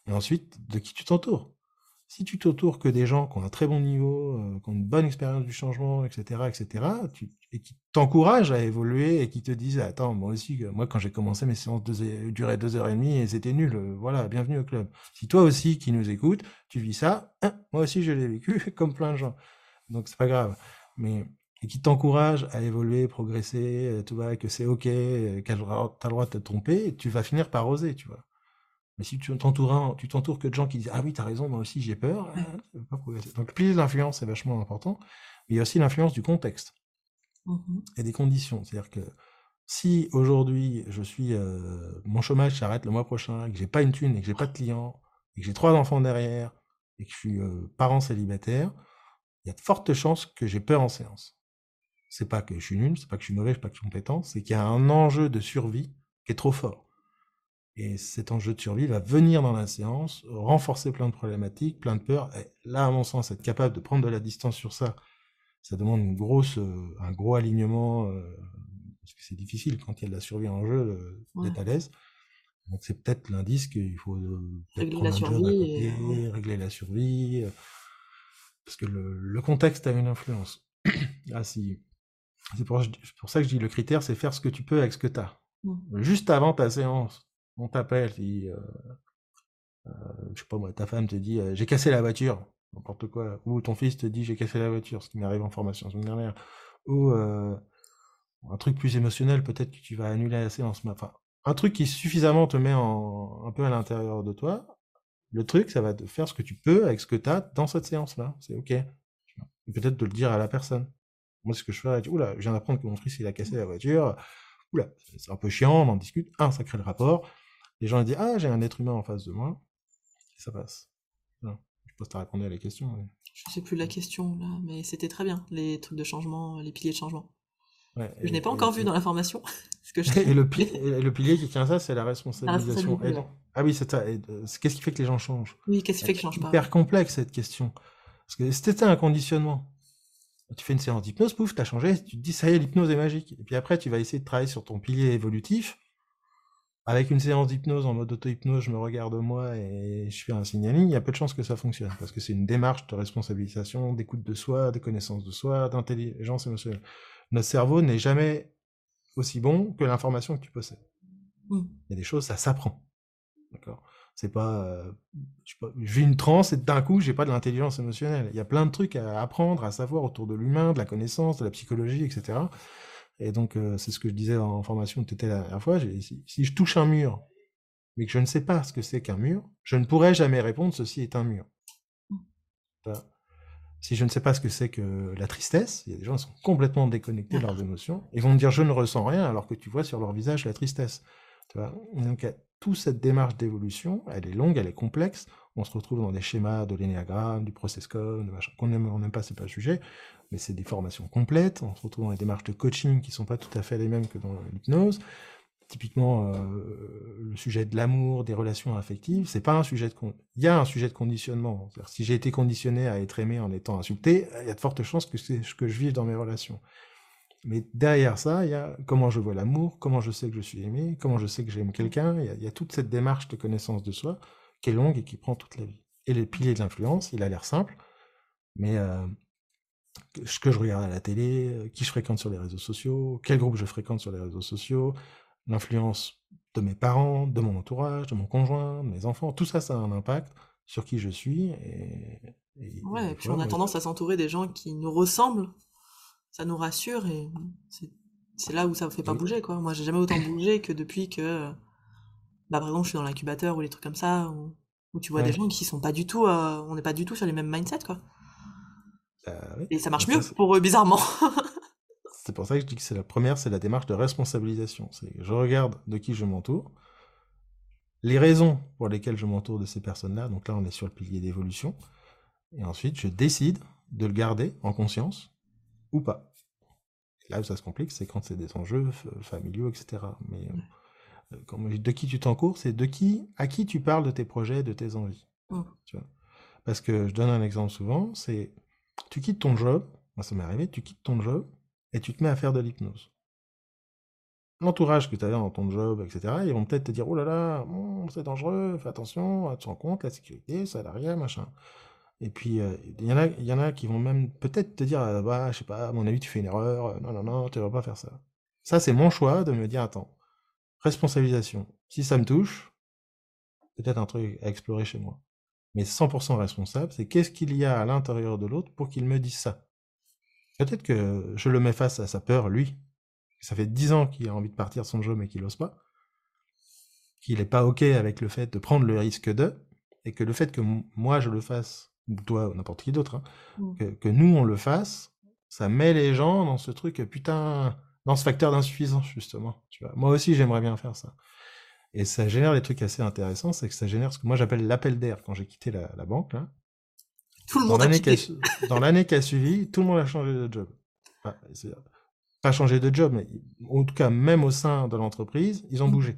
Et ensuite, de qui tu t'entoures. Si tu t'entoures que des gens qui ont un très bon niveau, euh, qui ont une bonne expérience du changement, etc., etc., tu, et qui t'encouragent à évoluer et qui te disent attends moi aussi euh, moi quand j'ai commencé mes séances deux- duraient deux heures et demie et c'était nul euh, voilà bienvenue au club si toi aussi qui nous écoutes tu vis ça hein, moi aussi je l'ai vécu comme plein de gens donc c'est pas grave mais et qui t'encouragent à évoluer progresser euh, tu vois que c'est ok euh, que droit t'as le droit de te tromper tu vas finir par oser tu vois mais si tu t'entoures tu t'entoures que de gens qui disent ah oui t'as raison moi aussi j'ai peur hein, pas donc le pilier de l'influence est vachement important mais il y a aussi l'influence du contexte et des conditions. C'est-à-dire que si aujourd'hui je suis euh, mon chômage s'arrête le mois prochain, et que j'ai pas une thune et que j'ai pas de clients, et que j'ai trois enfants derrière, et que je suis euh, parent célibataire, il y a de fortes chances que j'ai peur en séance. C'est pas que je suis nul, c'est pas que je suis mauvais, c'est pas que je suis compétent, c'est qu'il y a un enjeu de survie qui est trop fort. Et cet enjeu de survie va venir dans la séance, renforcer plein de problématiques, plein de peurs. Et là, à mon sens, être capable de prendre de la distance sur ça, ça demande une grosse, euh, un gros alignement, euh, parce que c'est difficile quand il y a de la survie en jeu euh, d'être Ouais. à l'aise. Donc c'est peut-être l'indice qu'il faut régler la survie, régler la survie, parce que le, le contexte a une influence. ah si, c'est pour, pour, ça que je dis le critère, c'est faire ce que tu peux avec ce que tu as. Juste avant ta séance, on t'appelle, euh, euh, je sais pas moi, ta femme te dit euh, j'ai cassé la voiture, n'importe quoi, ou ton fils te dit j'ai cassé la voiture, ce qui m'arrive en formation la semaine dernière, ou euh, un truc plus émotionnel, peut-être que tu vas annuler la séance, enfin, un truc qui suffisamment te met en, un peu à l'intérieur de toi, le truc, ça va te faire ce que tu peux avec ce que tu as dans cette séance-là, c'est ok. Peut-être de le dire à la personne. Moi, ce que je fais, oula, je viens d'apprendre que mon fils, il a cassé la voiture, oula, c'est un peu chiant, on en discute, un, ça crée le rapport, les gens disent, ah, j'ai un être humain en face de moi, et ça passe. Je pas si tu répondu à la question. Mais... Je sais plus la question, là, mais c'était très bien, les trucs de changement, les piliers de changement. je n'ai pas encore vu dans la formation. que et, le pilier, qui tient ça, c'est la responsabilisation. ah oui, c'est ça. Euh, qu'est-ce qui fait que les gens changent? Oui, qu'est-ce qui fait qu'ils changent pas hyper complexe cette question. Parce que c'était un conditionnement. Tu fais une séance d'hypnose, pouf, as changé, tu te dis ça y est, l'hypnose est magique. Et puis après, tu vas essayer de travailler sur ton pilier évolutif avec une séance d'hypnose en mode auto-hypnose, je me regarde moi et je fais un signaling, il y a peu de chances que ça fonctionne, parce que c'est une démarche de responsabilisation, d'écoute de soi, de connaissance de soi, d'intelligence émotionnelle. Notre cerveau n'est jamais aussi bon que l'information que tu possèdes. Mmh. Il y a des choses, ça s'apprend. D'accord? C'est pas, euh, je, vis une transe et d'un coup, j'ai pas de l'intelligence émotionnelle. Il y a plein de trucs à apprendre, à savoir autour de l'humain, de la connaissance, de la psychologie, etc. Et donc, euh, c'est ce que je disais en formation tu étais la dernière fois. Si, si, je touche un mur, mais que je ne sais pas ce que c'est qu'un mur, je ne pourrai jamais répondre ceci est un mur. Mmh. Si je ne sais pas ce que c'est que la tristesse, il y a des gens qui sont complètement déconnectés de leurs émotions, ils vont me dire je ne ressens rien alors que tu vois sur leur visage la tristesse. Tu vois? Donc, toute cette démarche d'évolution, elle est longue, elle est complexe. On se retrouve dans des schémas de l'énéagramme, du process code, qu'on aime, on n'aime pas, c'est pas le sujet mais c'est des formations complètes. On se retrouve dans des démarches de coaching qui sont pas tout à fait les mêmes que dans l'hypnose. Typiquement, euh, le sujet de l'amour, des relations affectives, c'est pas un sujet de il y a un sujet de conditionnement. Si j'ai été conditionné à être aimé en étant insulté, il y a de fortes chances que c'est ce que je vive dans mes relations. Mais derrière ça, il y a comment je vois l'amour, comment je sais que je suis aimé, comment je sais que j'aime quelqu'un. Il, y a toute cette démarche de connaissance de soi qui est longue et qui prend toute la vie. Et les piliers de l'influence, il a l'air simple, mais euh, ce que je regarde à la télé, euh, qui je fréquente sur les réseaux sociaux, quel groupe je fréquente sur les réseaux sociaux, l'influence de mes parents, de mon entourage, de mon conjoint, de mes enfants, tout ça, ça a un impact sur qui je suis. Et, ouais, et puis on a tendance à s'entourer des gens qui nous ressemblent, ça nous rassure et c'est là où ça ne fait pas bouger, quoi. Moi, j'ai jamais autant bougé que depuis que, bah, par exemple, je suis dans l'incubateur ou les trucs comme ça, où, tu vois des gens qui sont pas du tout, euh, on n'est pas du tout sur les mêmes mindsets, quoi. Bah et ça marche mieux pour eux, bizarrement. c'est pour ça que je dis que c'est la première, c'est la démarche de responsabilisation. C'est je regarde de qui je m'entoure, les raisons pour lesquelles je m'entoure de ces personnes-là. Donc là, on est sur le pilier d'évolution. Et ensuite, je décide de le garder en conscience ou pas. là où ça se complique, c'est quand c'est des enjeux familiaux, etc. Mais euh, quand de qui tu t'encours, c'est de qui, à qui tu parles de tes projets, de tes envies. Mmh. Parce que je donne un exemple souvent, c'est tu quittes ton job, moi ça m'est arrivé, tu quittes ton job et tu te mets à faire de l'hypnose. L'entourage que tu avais dans ton job, etc., ils vont peut-être te dire, oh là là, c'est dangereux, fais attention, tu rends compte, la sécurité, salariat, machin. Et puis, euh, il y, en a, y en a qui vont même peut-être te dire, ah, bah, je sais pas, à mon avis, tu fais une erreur, non, non, non, tu ne vas pas faire ça. Ça, c'est mon choix de me dire, attends, responsabilisation. Si ça me touche, peut-être un truc à explorer chez moi mais 100% responsable, c'est qu'est-ce qu'il y a à l'intérieur de l'autre pour qu'il me dise ça. Peut-être que je le mets face à sa peur, lui. Ça fait dix ans qu'il a envie de partir de son jeu, mais qu'il n'ose pas. Qu'il n'est pas OK avec le fait de prendre le risque de, et que le fait que moi je le fasse, ou toi ou n'importe qui d'autre, hein, mmh. que, nous on le fasse, ça met les gens dans ce truc, putain, dans ce facteur d'insuffisance, justement. Tu vois. Moi aussi j'aimerais bien faire ça. Et ça génère des trucs assez intéressants, c'est que ça génère ce que moi j'appelle l'appel d'air quand j'ai quitté la, banque. Là. Tout le monde a quitté. dans l'année qui a suivi, tout le monde a changé de job. pas changé de job, mais en tout cas, même au sein de l'entreprise, ils ont mmh. bougé.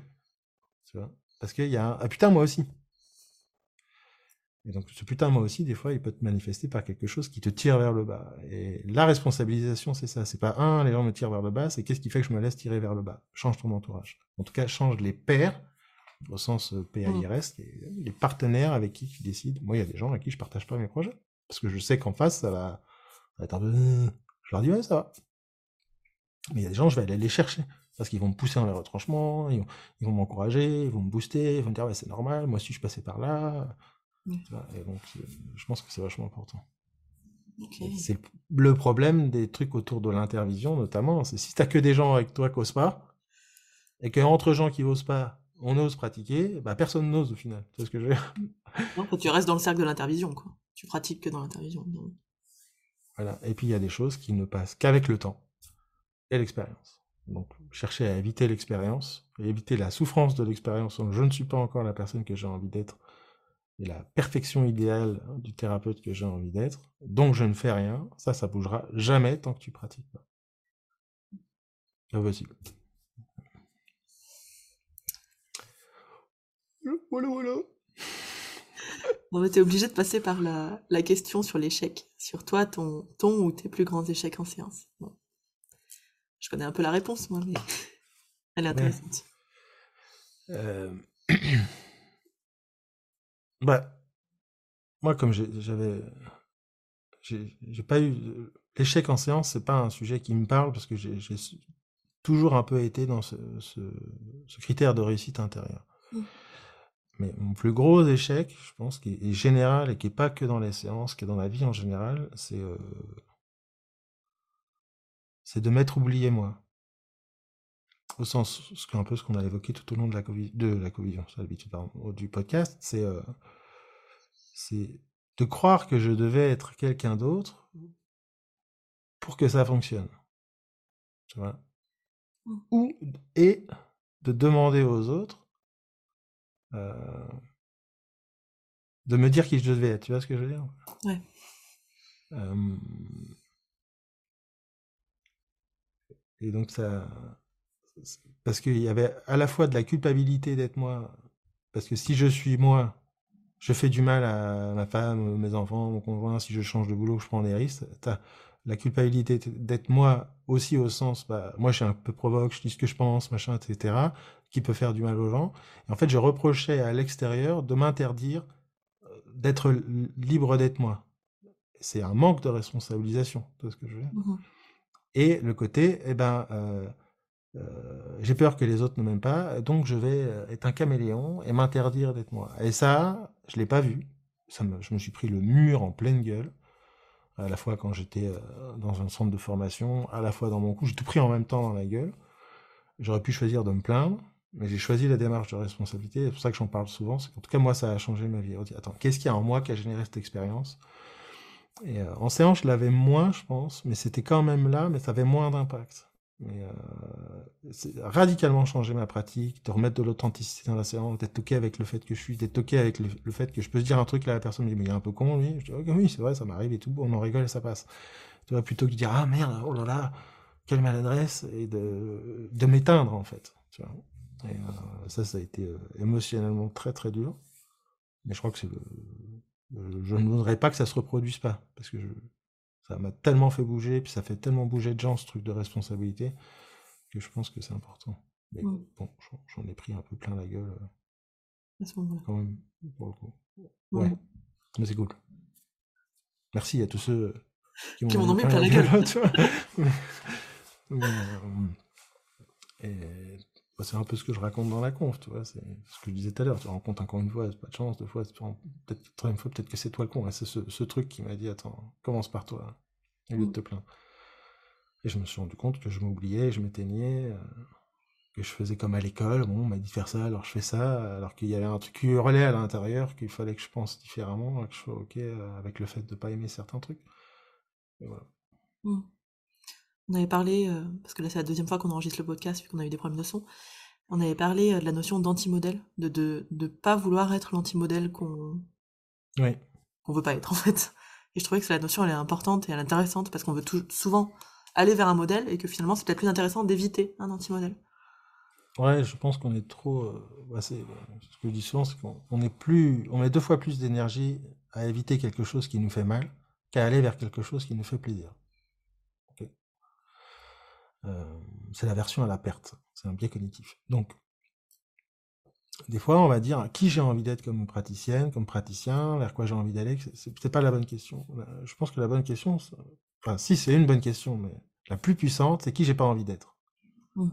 Tu vois? Parce qu'il y a un... Ah putain, moi aussi. Et donc, ce putain, moi aussi, des fois, il peut te manifester par quelque chose qui te tire vers le bas. Et la responsabilisation, c'est ça. C'est pas un, les gens me tirent vers le bas, c'est qu'est-ce qui fait que je me laisse tirer vers le bas? Change ton entourage. En tout cas, change les pairs au sens euh, PAIRS, les, les partenaires avec qui tu décides. Moi, il y a des gens avec qui je partage pas mes projets. Parce que je sais qu'en face, ça va, être un peu... Je leur dis, ouais, ça va. Mais il y a des gens, je vais aller les chercher. Parce qu'ils vont me pousser dans les retranchements, ils vont, m'encourager, ils vont me booster, ils vont me dire, ouais, c'est normal, moi aussi je passais par là. Et donc, euh, je pense que c'est vachement important. C'est le problème des trucs autour de l'intervision, notamment. C'est si t'as que des gens avec toi qui osent pas, et qu'entre gens qui osent pas, on ose pratiquer, bah personne n'ose au final. Ce que je veux dire? Non, tu restes dans le cercle de l'intervision, quoi. Tu pratiques que dans l'intervision. Voilà. Et puis il y a des choses qui ne passent qu'avec le temps et l'expérience. Donc chercher à éviter l'expérience, et éviter la souffrance de l'expérience. Je ne suis pas encore la personne que j'ai envie d'être et la perfection idéale du thérapeute que j'ai envie d'être, donc je ne fais rien, ça, ça bougera jamais tant que tu pratiques pas. Impossible. Voilà, voilà. On était obligé de passer par la, la question sur l'échec, sur toi, ton, ton ou tes plus grands échecs en séance. Je connais un peu la réponse, moi, mais elle est intéressante. Euh... Bah, moi, comme j'avais, j'ai pas eu l'échec en séance, c'est pas un sujet qui me parle parce que j'ai toujours un peu été dans ce, ce, critère de réussite intérieure. Mmh. Mais mon plus gros échec, je pense, qui est général et qui est pas que dans les séances, qui est dans la vie en général, c'est euh, c'est de m'être oublié moi. Au sens, ce un peu ce qu'on a évoqué tout au long de la COVID, de la COVID, du podcast, c'est euh, c'est de croire que je devais être quelqu'un d'autre pour que ça fonctionne. Tu vois? Mmh. Ou, et de demander aux autres euh, de me dire qui je devais être. Tu vois ce que je veux dire? Ouais. et donc ça. Parce qu'il y avait à la fois de la culpabilité d'être moi, parce que si je suis moi, je fais du mal à ma femme, mes enfants, mon conjoint, si je change de boulot, je prends des risques. T'as la culpabilité d'être moi aussi au sens, bah, moi je suis un peu provoque, je dis ce que je pense, machin, etc., qui peut faire du mal aux gens. Et en fait, je reprochais à l'extérieur de m'interdire euh, d'être libre d'être moi. C'est un manque de responsabilisation, tout ce que je veux dire? Mmh Et le côté, eh ben, euh, j'ai peur que les autres ne m'aiment pas, donc je vais être un caméléon et m'interdire d'être moi. Et ça, je l'ai pas vu. Je me suis pris le mur en pleine gueule, à la fois quand j'étais euh, dans un centre de formation, à la fois dans mon cou. J'ai tout pris en même temps dans la gueule. J'aurais pu choisir de me plaindre, mais j'ai choisi la démarche de responsabilité. C'est pour ça que j'en parle souvent. C'est tout cas, moi, ça a changé ma vie. Attends, qu'est-ce qu'il y a en moi qui a généré cette expérience? Euh, en séance, je l'avais moins, je pense, mais c'était quand même là, mais ça avait moins d'impact. Mais euh, c'est radicalement changer ma pratique, de remettre de l'authenticité dans la séance, d'être ok avec le fait que je suis, d'être ok avec le, fait que je peux se dire un truc là, la personne me dit mais il est un peu con lui. Je dis ok oui c'est vrai ça m'arrive et tout, on en rigole et ça passe. Tu vois plutôt que de dire ah merde oh là là quelle maladresse et de, de m'éteindre en fait. Tu vois. Et euh, ça ça a été euh, émotionnellement très très dur. Mais je crois que c'est le, je ne voudrais pas que ça se reproduise pas parce que je, ça m'a tellement fait bouger, puis ça fait tellement bouger de gens ce truc de responsabilité, que je pense que c'est important. Mais bon, j'en ai pris un peu plein la gueule. Euh, à ce moment-là. Quand même, pour le coup. Ouais. Mais c'est cool. Merci à tous ceux qui m'ont mis plein la gueule. et c'est un peu ce que je raconte dans la conf, tu vois, c'est ce que je disais tout à l'heure, tu rencontres encore une fois, c'est pas de chance, deux fois, peut-être troisième fois, peut-être que c'est toi le con, c'est ce, truc qui m'a dit, attends, commence par toi, au lieu de te plaindre. Et je me suis rendu compte que je m'oubliais, je m'éteignais, euh, que je faisais comme à l'école, bon, on m'a dit de faire ça, alors je fais ça, alors qu'il y avait un truc qui hurlait à l'intérieur, qu'il fallait que je pense différemment, que je sois ok euh, avec le fait de pas aimer certains trucs. Et voilà. Mmh. On avait parlé, euh, parce que là c'est la deuxième fois qu'on enregistre le podcast, vu qu'on a eu des problèmes de son, on avait parlé euh, de la notion d'anti-modèle, de, de de pas vouloir être l'anti-modèle qu'on oui. qu'on veut pas être en fait. Et je trouvais que la notion elle est importante et elle est intéressante parce qu'on veut tout, souvent aller vers un modèle et que finalement c'est peut-être plus intéressant d'éviter un anti-modèle. Ouais, je pense qu'on est trop. Euh, bah, ce que je dis souvent, c'est qu'on est plus, on met deux fois plus d'énergie à éviter quelque chose qui nous fait mal qu'à aller vers quelque chose qui nous fait plaisir. Euh, c'est la version à la perte. C'est un biais cognitif. Donc, des fois, on va dire qui j'ai envie d'être comme praticienne, comme praticien, vers quoi j'ai envie d'aller. C'est pas la bonne question. Je pense que la bonne question, enfin, si c'est une bonne question, mais la plus puissante, c'est qui j'ai pas envie d'être. Mmh.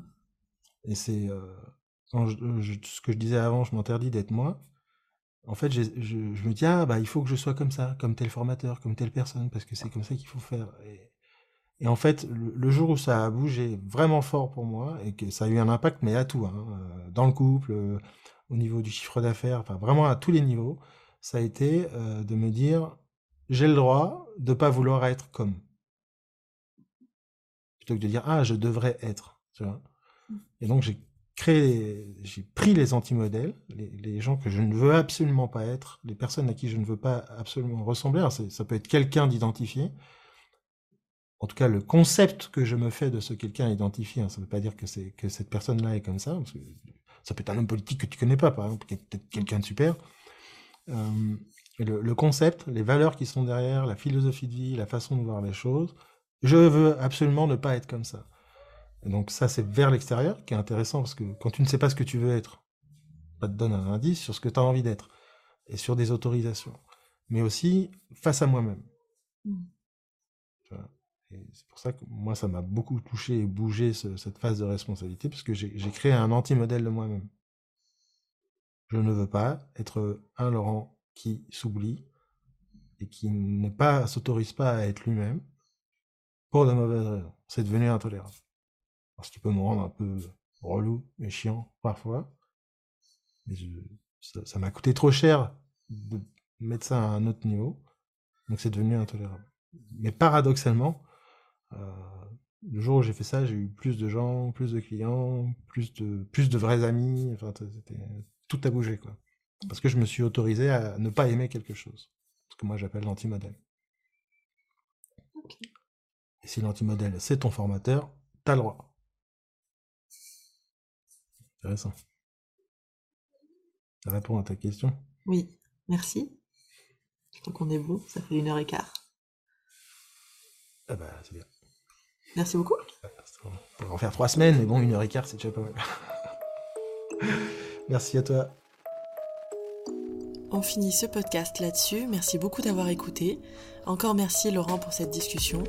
Et c'est euh, ce que je disais avant, je m'interdis d'être moi. En fait, je, me dis ah bah il faut que je sois comme ça, comme tel formateur, comme telle personne, parce que c'est comme ça qu'il faut faire. Et, en fait, le, jour où ça a bougé vraiment fort pour moi et que ça a eu un impact, mais à tout, hein, euh, dans le couple, euh, au niveau du chiffre d'affaires, enfin vraiment à tous les niveaux, ça a été de me dire j'ai le droit de pas vouloir être comme. Plutôt que de dire ah je devrais être et donc j'ai créé j'ai pris les anti-modèles les, gens que je ne veux absolument pas être les personnes à qui je ne veux pas absolument ressembler. Ça peut être quelqu'un d'identifié en tout cas le concept que je me fais de ce quelqu'un identifié hein, ça ne veut pas dire que cette personne là est comme ça parce que ça peut être un homme politique que tu connais pas par exemple peut-être quelqu'un de super euh, le, le, concept les valeurs qui sont derrière la philosophie de vie la façon de voir les choses je veux absolument ne pas être comme ça. donc ça, c'est vers l'extérieur qui est intéressant parce que quand tu ne sais pas ce que tu veux être, ça te donne un indice sur ce que tu as envie d'être et sur des autorisations. Mais aussi face à moi-même. C'est pour ça que moi, ça m'a beaucoup touché et bougé cette phase de responsabilité parce que j'ai créé un anti-modèle de moi-même. Je ne veux pas être un Laurent qui s'oublie et qui ne s'autorise pas à être lui-même pour de mauvaises raisons. C'est devenu intolérable. Parce qu'il peut me rendre un peu relou et chiant parfois. Mais ça m'a coûté trop cher de mettre ça à un autre niveau. Donc c'est devenu intolérable. Mais paradoxalement, le jour où j'ai fait ça, j'ai eu plus de gens, plus de clients, plus de, plus de vrais amis. Enfin, tout a bougé, quoi. Parce que je me suis autorisé à ne pas aimer quelque chose. Ce que moi j'appelle l'anti-modèle. Et si l'antimodèle, c'est ton formateur, t'as le droit. Intéressant. Ça répond à ta question Oui, merci. Donc on est bon, ça fait une heure et quart. Ah bah, c'est bien. Merci beaucoup. On pourrait en faire trois semaines, mais bon, une heure et quart, c'est déjà pas mal. merci à toi. On finit ce podcast là-dessus. Merci beaucoup d'avoir écouté. Encore merci Laurent pour cette discussion.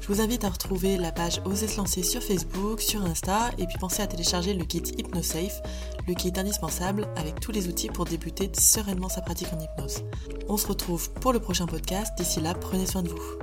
Je vous invite à retrouver la page Oser se lancer sur Facebook, sur Insta, et puis pensez à télécharger le kit HypnoSafe, le kit indispensable avec tous les outils pour débuter sereinement sa pratique en hypnose. On se retrouve pour le prochain podcast. D'ici là, prenez soin de vous.